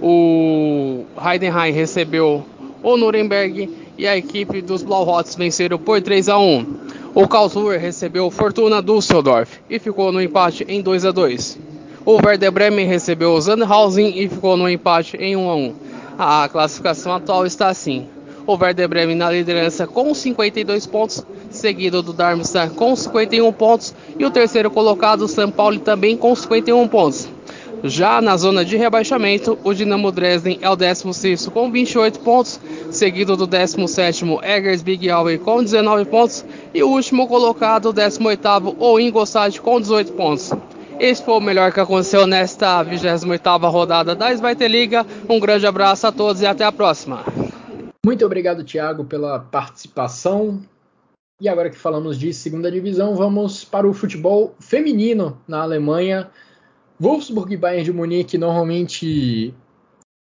S3: o Heidenheim recebeu o Nuremberg e a equipe dos Blauhots venceram por 3 a 1. O Karlsruhe recebeu Fortuna Düsseldorf e ficou no empate em 2 a 2. O Werder Bremen recebeu o Sandhausen e ficou no empate em 1 a 1. A classificação atual está assim: o Werder Bremen na liderança com 52 pontos, seguido do Darmstadt com 51 pontos e o terceiro colocado, o São Paulo, também com 51 pontos. Já na zona de rebaixamento, o Dinamo Dresden é o 16 com 28 pontos, seguido do 17 Eggers Big Aue com 19 pontos e o último colocado, o 18 o Ingolstadt com 18 pontos. Esse foi o melhor que aconteceu nesta 28ª rodada da Svite Liga. Um grande abraço a todos e até a próxima.
S1: Muito obrigado, Thiago, pela participação. E agora que falamos de segunda divisão, vamos para o futebol feminino na Alemanha. Wolfsburg e Bayern de Munique normalmente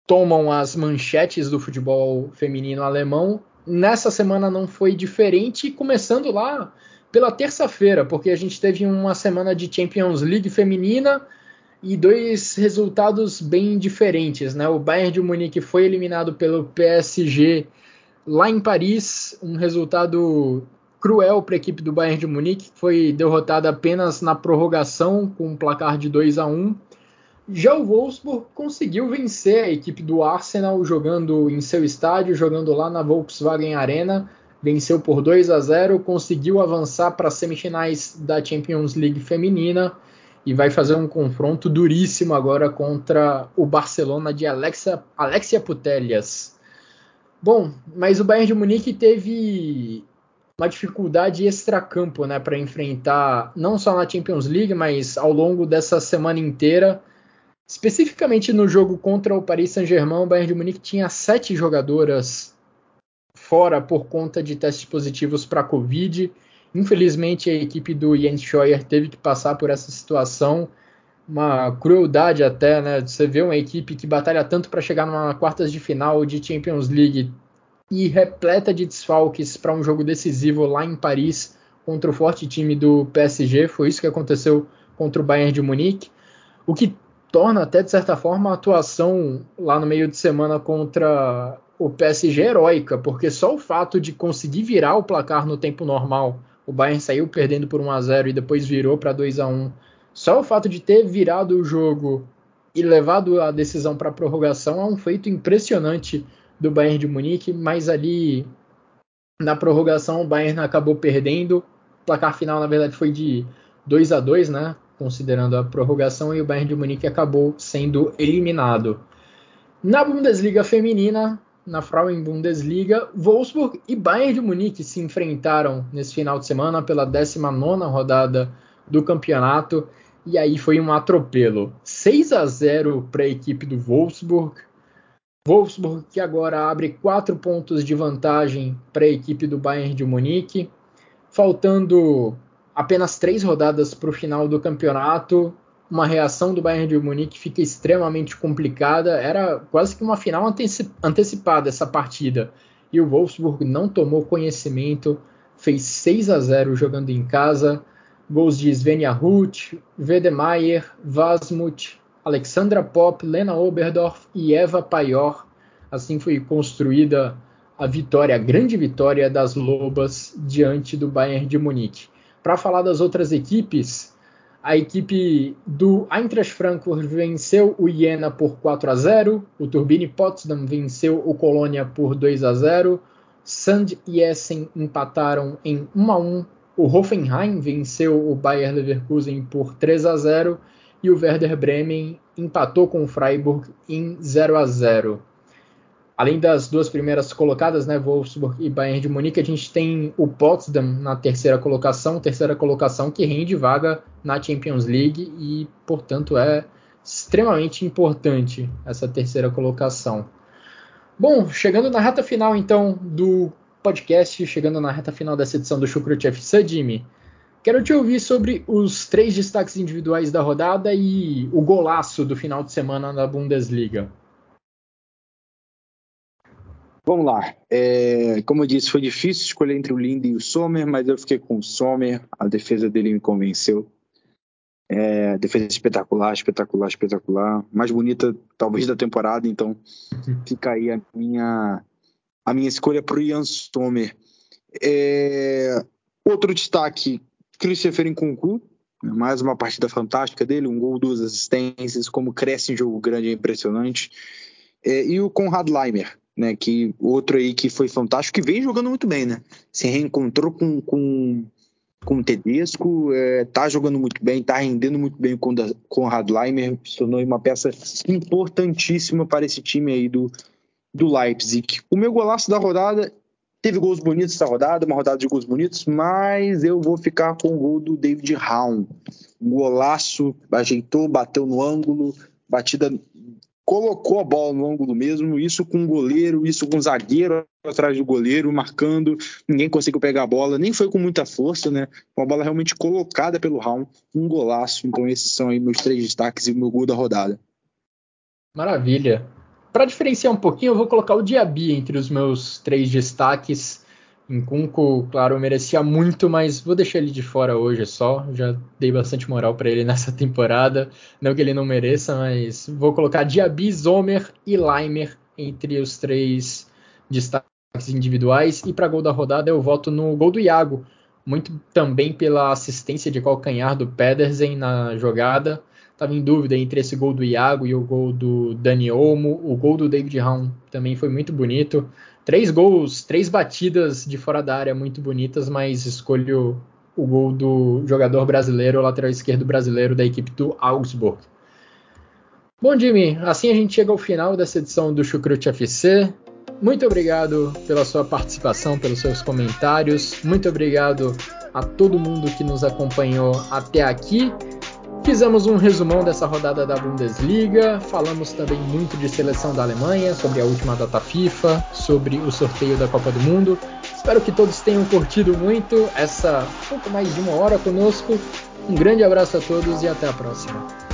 S1: tomam as manchetes do futebol feminino alemão. Nessa semana não foi diferente, começando lá pela terça-feira, porque a gente teve uma semana de Champions League feminina e dois resultados bem diferentes, né? O Bayern de Munique foi eliminado pelo PSG lá em Paris, um resultado cruel para a equipe do Bayern de Munique, que foi derrotada apenas na prorrogação com um placar de 2 a 1. Já o Wolfsburg conseguiu vencer a equipe do Arsenal jogando em seu estádio, jogando lá na Volkswagen Arena, venceu por 2 a 0, conseguiu avançar para as semifinais da Champions League feminina e vai fazer um confronto duríssimo agora contra o Barcelona de Alexia, Alexia Putellas. Bom, mas o Bayern de Munique teve uma dificuldade extracampo, né, para enfrentar não só na Champions League, mas ao longo dessa semana inteira. Especificamente no jogo contra o Paris Saint-Germain, o Bayern de Munique tinha sete jogadoras fora por conta de testes positivos para Covid. Infelizmente, a equipe do Jens Scheuer teve que passar por essa situação. Uma crueldade até, né? Você vê uma equipe que batalha tanto para chegar numa quartas de final de Champions League e repleta de desfalques para um jogo decisivo lá em Paris contra o forte time do PSG. Foi isso que aconteceu contra o Bayern de Munique, o que torna até de certa forma a atuação lá no meio de semana contra o PSG heróica, porque só o fato de conseguir virar o placar no tempo normal, o Bayern saiu perdendo por 1 a 0 e depois virou para 2 a 1. Só o fato de ter virado o jogo e levado a decisão para a prorrogação é um feito impressionante do Bayern de Munique, mas ali na prorrogação o Bayern acabou perdendo. O placar final, na verdade, foi de 2 a 2 né? Considerando a prorrogação, e o Bayern de Munique acabou sendo eliminado. Na Bundesliga feminina, na Frauen Bundesliga, Wolfsburg e Bayern de Munique se enfrentaram nesse final de semana pela 19 rodada do campeonato. E aí foi um atropelo. 6 a 0 para a equipe do Wolfsburg. Wolfsburg que agora abre quatro pontos de vantagem para a equipe do Bayern de Munique, faltando apenas três rodadas para o final do campeonato. Uma reação do Bayern de Munique fica extremamente complicada. Era quase que uma final antecipada essa partida. e o Wolfsburg não tomou conhecimento, fez 6 a 0 jogando em casa. Gols de Svenja Huth, Wedemeyer, Vasmut, Alexandra Pop, Lena Oberdorf e Eva Paior. Assim foi construída a vitória, a grande vitória das Lobas diante do Bayern de Munique. Para falar das outras equipes, a equipe do Eintracht Frankfurt venceu o Jena por 4 a 0, o Turbine Potsdam venceu o Colônia por 2 a 0, Sand e Essen empataram em 1 a 1, o Hoffenheim venceu o Bayer Leverkusen por 3 a 0 e o Werder Bremen empatou com o Freiburg em 0 a 0. Além das duas primeiras colocadas, né, Wolfsburg e Bayern de Munique, a gente tem o Potsdam na terceira colocação, terceira colocação que rende vaga na Champions League e, portanto, é extremamente importante essa terceira colocação. Bom, chegando na reta final então do podcast, chegando na reta final dessa edição do Chucrut FC, Jimmy, quero te ouvir sobre os três destaques individuais da rodada e o golaço do final de semana na Bundesliga.
S2: Vamos lá. É, como eu disse, foi difícil escolher entre o Linde e o Sommer, mas eu fiquei com o Sommer. A defesa dele me convenceu. É, defesa espetacular, espetacular, espetacular. Mais bonita, talvez, da temporada. Então, fica aí a minha, a minha escolha para o Ian Sommer. É, outro destaque, Christopher Nkunku. Mais uma partida fantástica dele, um gol, duas assistências. Como cresce em jogo grande é impressionante. É, e o Conrad Leimer né? Que outro aí que foi fantástico, que vem jogando muito bem, né? Se reencontrou com, com, com o Tedesco, é, tá jogando muito bem, tá rendendo muito bem com, com o Radleimer, se tornou uma peça importantíssima para esse time aí do, do Leipzig. O meu golaço da rodada teve gols bonitos essa rodada, uma rodada de gols bonitos, mas eu vou ficar com o gol do David Raum. Um golaço, ajeitou, bateu no ângulo, batida colocou a bola no ângulo mesmo, isso com o goleiro, isso com o zagueiro atrás do goleiro, marcando, ninguém conseguiu pegar a bola, nem foi com muita força, né? Uma bola realmente colocada pelo Raul, um golaço. Então esses são aí meus três destaques e o meu gol da rodada.
S1: Maravilha. Para diferenciar um pouquinho, eu vou colocar o Diaby entre os meus três destaques. Nkunku, claro, merecia muito, mas vou deixar ele de fora hoje só. Já dei bastante moral para ele nessa temporada. Não que ele não mereça, mas vou colocar Diaby, Zomer e Leimer entre os três destaques individuais. E para gol da rodada eu voto no gol do Iago, muito também pela assistência de calcanhar do Pedersen na jogada. Estava em dúvida entre esse gol do Iago e o gol do Dani Olmo. O gol do David Raum também foi muito bonito. Três gols, três batidas de fora da área muito bonitas, mas escolho o gol do jogador brasileiro, o lateral esquerdo brasileiro da equipe do Augsburg. Bom, Jimmy, assim a gente chega ao final dessa edição do Chucrute FC. Muito obrigado pela sua participação, pelos seus comentários. Muito obrigado a todo mundo que nos acompanhou até aqui. Fizemos um resumão dessa rodada da Bundesliga, falamos também muito de seleção da Alemanha, sobre a última data FIFA, sobre o sorteio da Copa do Mundo. Espero que todos tenham curtido muito essa pouco mais de uma hora conosco. Um grande abraço a todos e até a próxima.